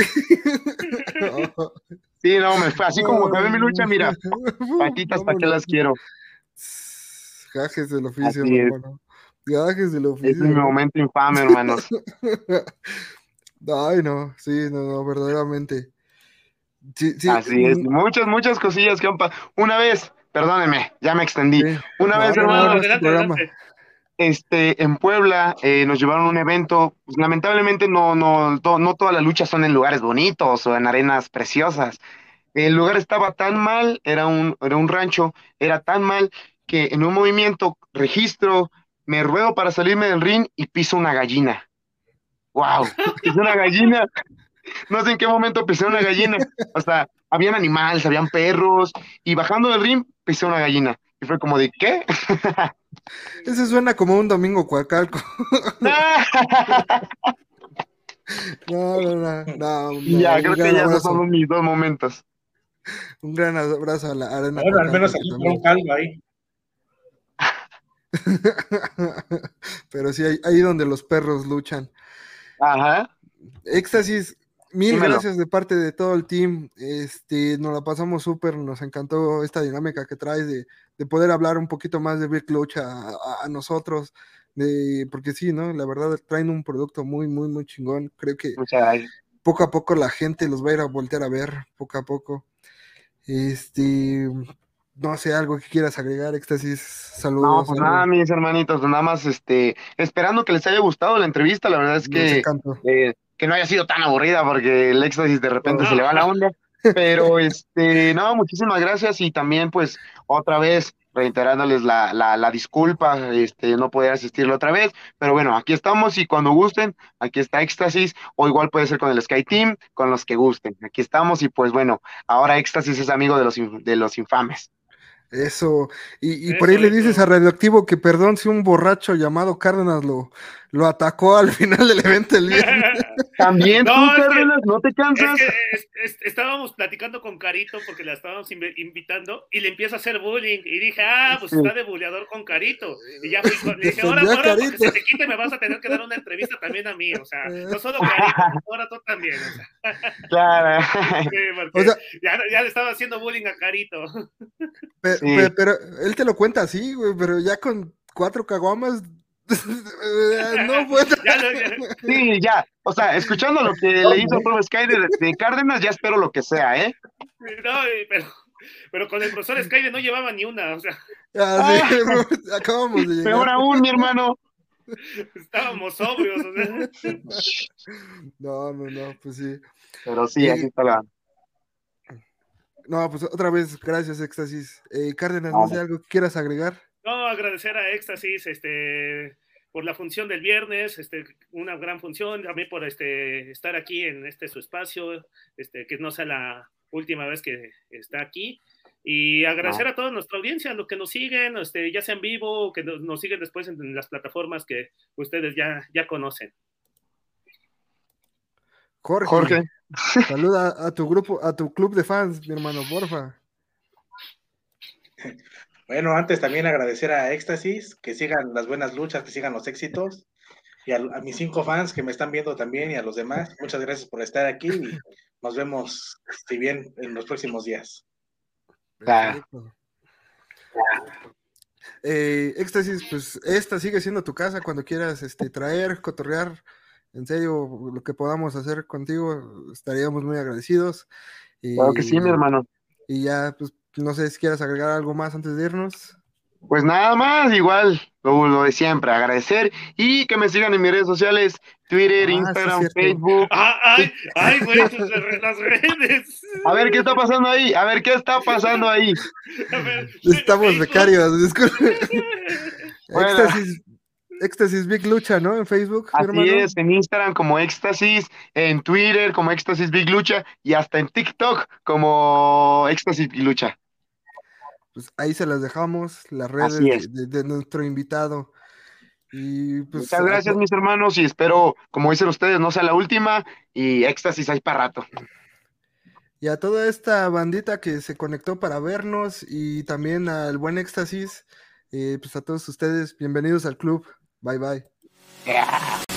Sí, no, me fue así como ve mi lucha, mira, patitas, ¿para qué las quiero? Gajes del oficio, hermano. Gajes del oficio. Ese es mi momento infame, hermanos. Ay, no, sí, no, no, verdaderamente. Así es, muchas, muchas cosillas que han pasado. Una vez, perdóneme, ya me extendí. Una vez, hermano, este, en Puebla eh, nos llevaron a un evento. Pues, lamentablemente, no, no, no todas las luchas son en lugares bonitos o en arenas preciosas. El lugar estaba tan mal, era un, era un rancho, era tan mal que en un movimiento registro, me ruedo para salirme del ring y piso una gallina. ¡Wow! Piso una gallina no sé en qué momento pisé una gallina. O sea, habían animales, habían perros, y bajando del ring pisé una gallina. Y fue como de, ¿qué? Ese suena como un domingo cuacalco. no, no, no, no, Ya, creo que ya esos son mis dos momentos. Un gran abrazo a la arena. Bueno, al menos aquí un caldo ahí. Pero sí, ahí donde los perros luchan. Ajá. Éxtasis, Mil gracias de parte de todo el team. Este, nos la pasamos súper, nos encantó esta dinámica que traes de, de, poder hablar un poquito más de Big Lucha a, a, nosotros. De, porque sí, ¿no? La verdad traen un producto muy, muy, muy chingón. Creo que poco a poco la gente los va a ir a voltear a ver, poco a poco. Este, no sé, algo que quieras agregar, Éxtasis, saludos. No, pues nada, mis hermanitos, nada más este, esperando que les haya gustado la entrevista, la verdad es que, que no haya sido tan aburrida porque el éxtasis de repente se le va la onda, pero este, no, muchísimas gracias. Y también pues otra vez reiterándoles la, la, la disculpa, este, no poder asistirlo otra vez, pero bueno, aquí estamos y cuando gusten, aquí está Éxtasis, o igual puede ser con el Sky Team, con los que gusten, aquí estamos y pues bueno, ahora Éxtasis es amigo de los, de los infames. Eso, y, y Eso, por ahí le eso. dices a Radioactivo que perdón si un borracho llamado Cárdenas lo, lo atacó al final del evento el viernes. También No, tú, es que- Cárdenas, no te Es cansas. que es- es- estábamos platicando con Carito porque la estábamos invi- invitando y le empieza a hacer bullying y dije, ah, pues Sí. está de buleador con Carito. Y ya fui con- le dije, ahora, ahora porque se te quite me vas a tener que dar una entrevista también a mí, o sea, no solo Carito, ahora tú también. O sea, Claro. sí, porque O sea- ya, ya le estaba haciendo bullying a Carito. Pe- Pero él te lo cuenta así, güey, pero ya con cuatro caguamas. no puedo. Ya lo- ya- Sí, ya. O sea, escuchando lo que le hizo Prof. Sky de, de Cárdenas, ya espero lo que sea, ¿eh? no, pero, pero con el profesor Skyde no llevaba ni una, o sea, Ah, sí, acabamos de Peor llegar. aún, mi hermano. estábamos sobrios. o sea. No, no, no, pues sí. Pero sí, aquí está la. No, pues otra vez, gracias, Éxtasis. Eh, Cárdenas, no sé, algo que quieras agregar. No, agradecer a Éxtasis este, por la función del viernes, este, una gran función, a mí por este, estar aquí en este su espacio, este, que no sea la última vez que está aquí. Y agradecer a toda nuestra audiencia, los que nos siguen, este, ya sea en vivo o que nos, nos siguen después en, en las plataformas que ustedes ya, ya conocen. Jorge, Jorge. Saluda a tu grupo, a tu club de fans, mi hermano, porfa. Bueno, antes también agradecer a Éxtasis, que sigan las buenas luchas, que sigan los éxitos. Y a, a mis cinco fans que me están viendo también y a los demás, muchas gracias por estar aquí y nos vemos, si bien, en los próximos días. Ah. Eh, Éxtasis, pues esta sigue siendo tu casa cuando quieras este, traer, cotorrear, en serio, lo que podamos hacer contigo, estaríamos muy agradecidos. Y, Claro que sí, mi hermano. Y ya, pues, no sé si quieras agregar algo más antes de irnos. Pues nada más, igual, lo, lo de siempre, agradecer y que me sigan en mis redes sociales, Twitter, Ah, Instagram. Facebook. ¡Ah, ¡Ay, ay, güey! Las redes. A ver qué está pasando ahí, a ver qué está pasando ahí. Ver, Estamos Facebook. becarios, disculpe. Bueno. Éxtasis, Éxtasis Big Lucha, ¿no? En Facebook, Así hermano. es, en Instagram como Éxtasis, en Twitter como Éxtasis Big Lucha y hasta en TikTok como Éxtasis Big Lucha. Pues ahí se las dejamos, las redes de, de nuestro invitado. Y pues Muchas gracias, mis hermanos, y espero, como dicen ustedes, no sea la última y Éxtasis hay para rato. Y a toda esta bandita que se conectó para vernos y también al buen éxtasis, eh, pues a todos ustedes, bienvenidos al club. Bye, bye. É.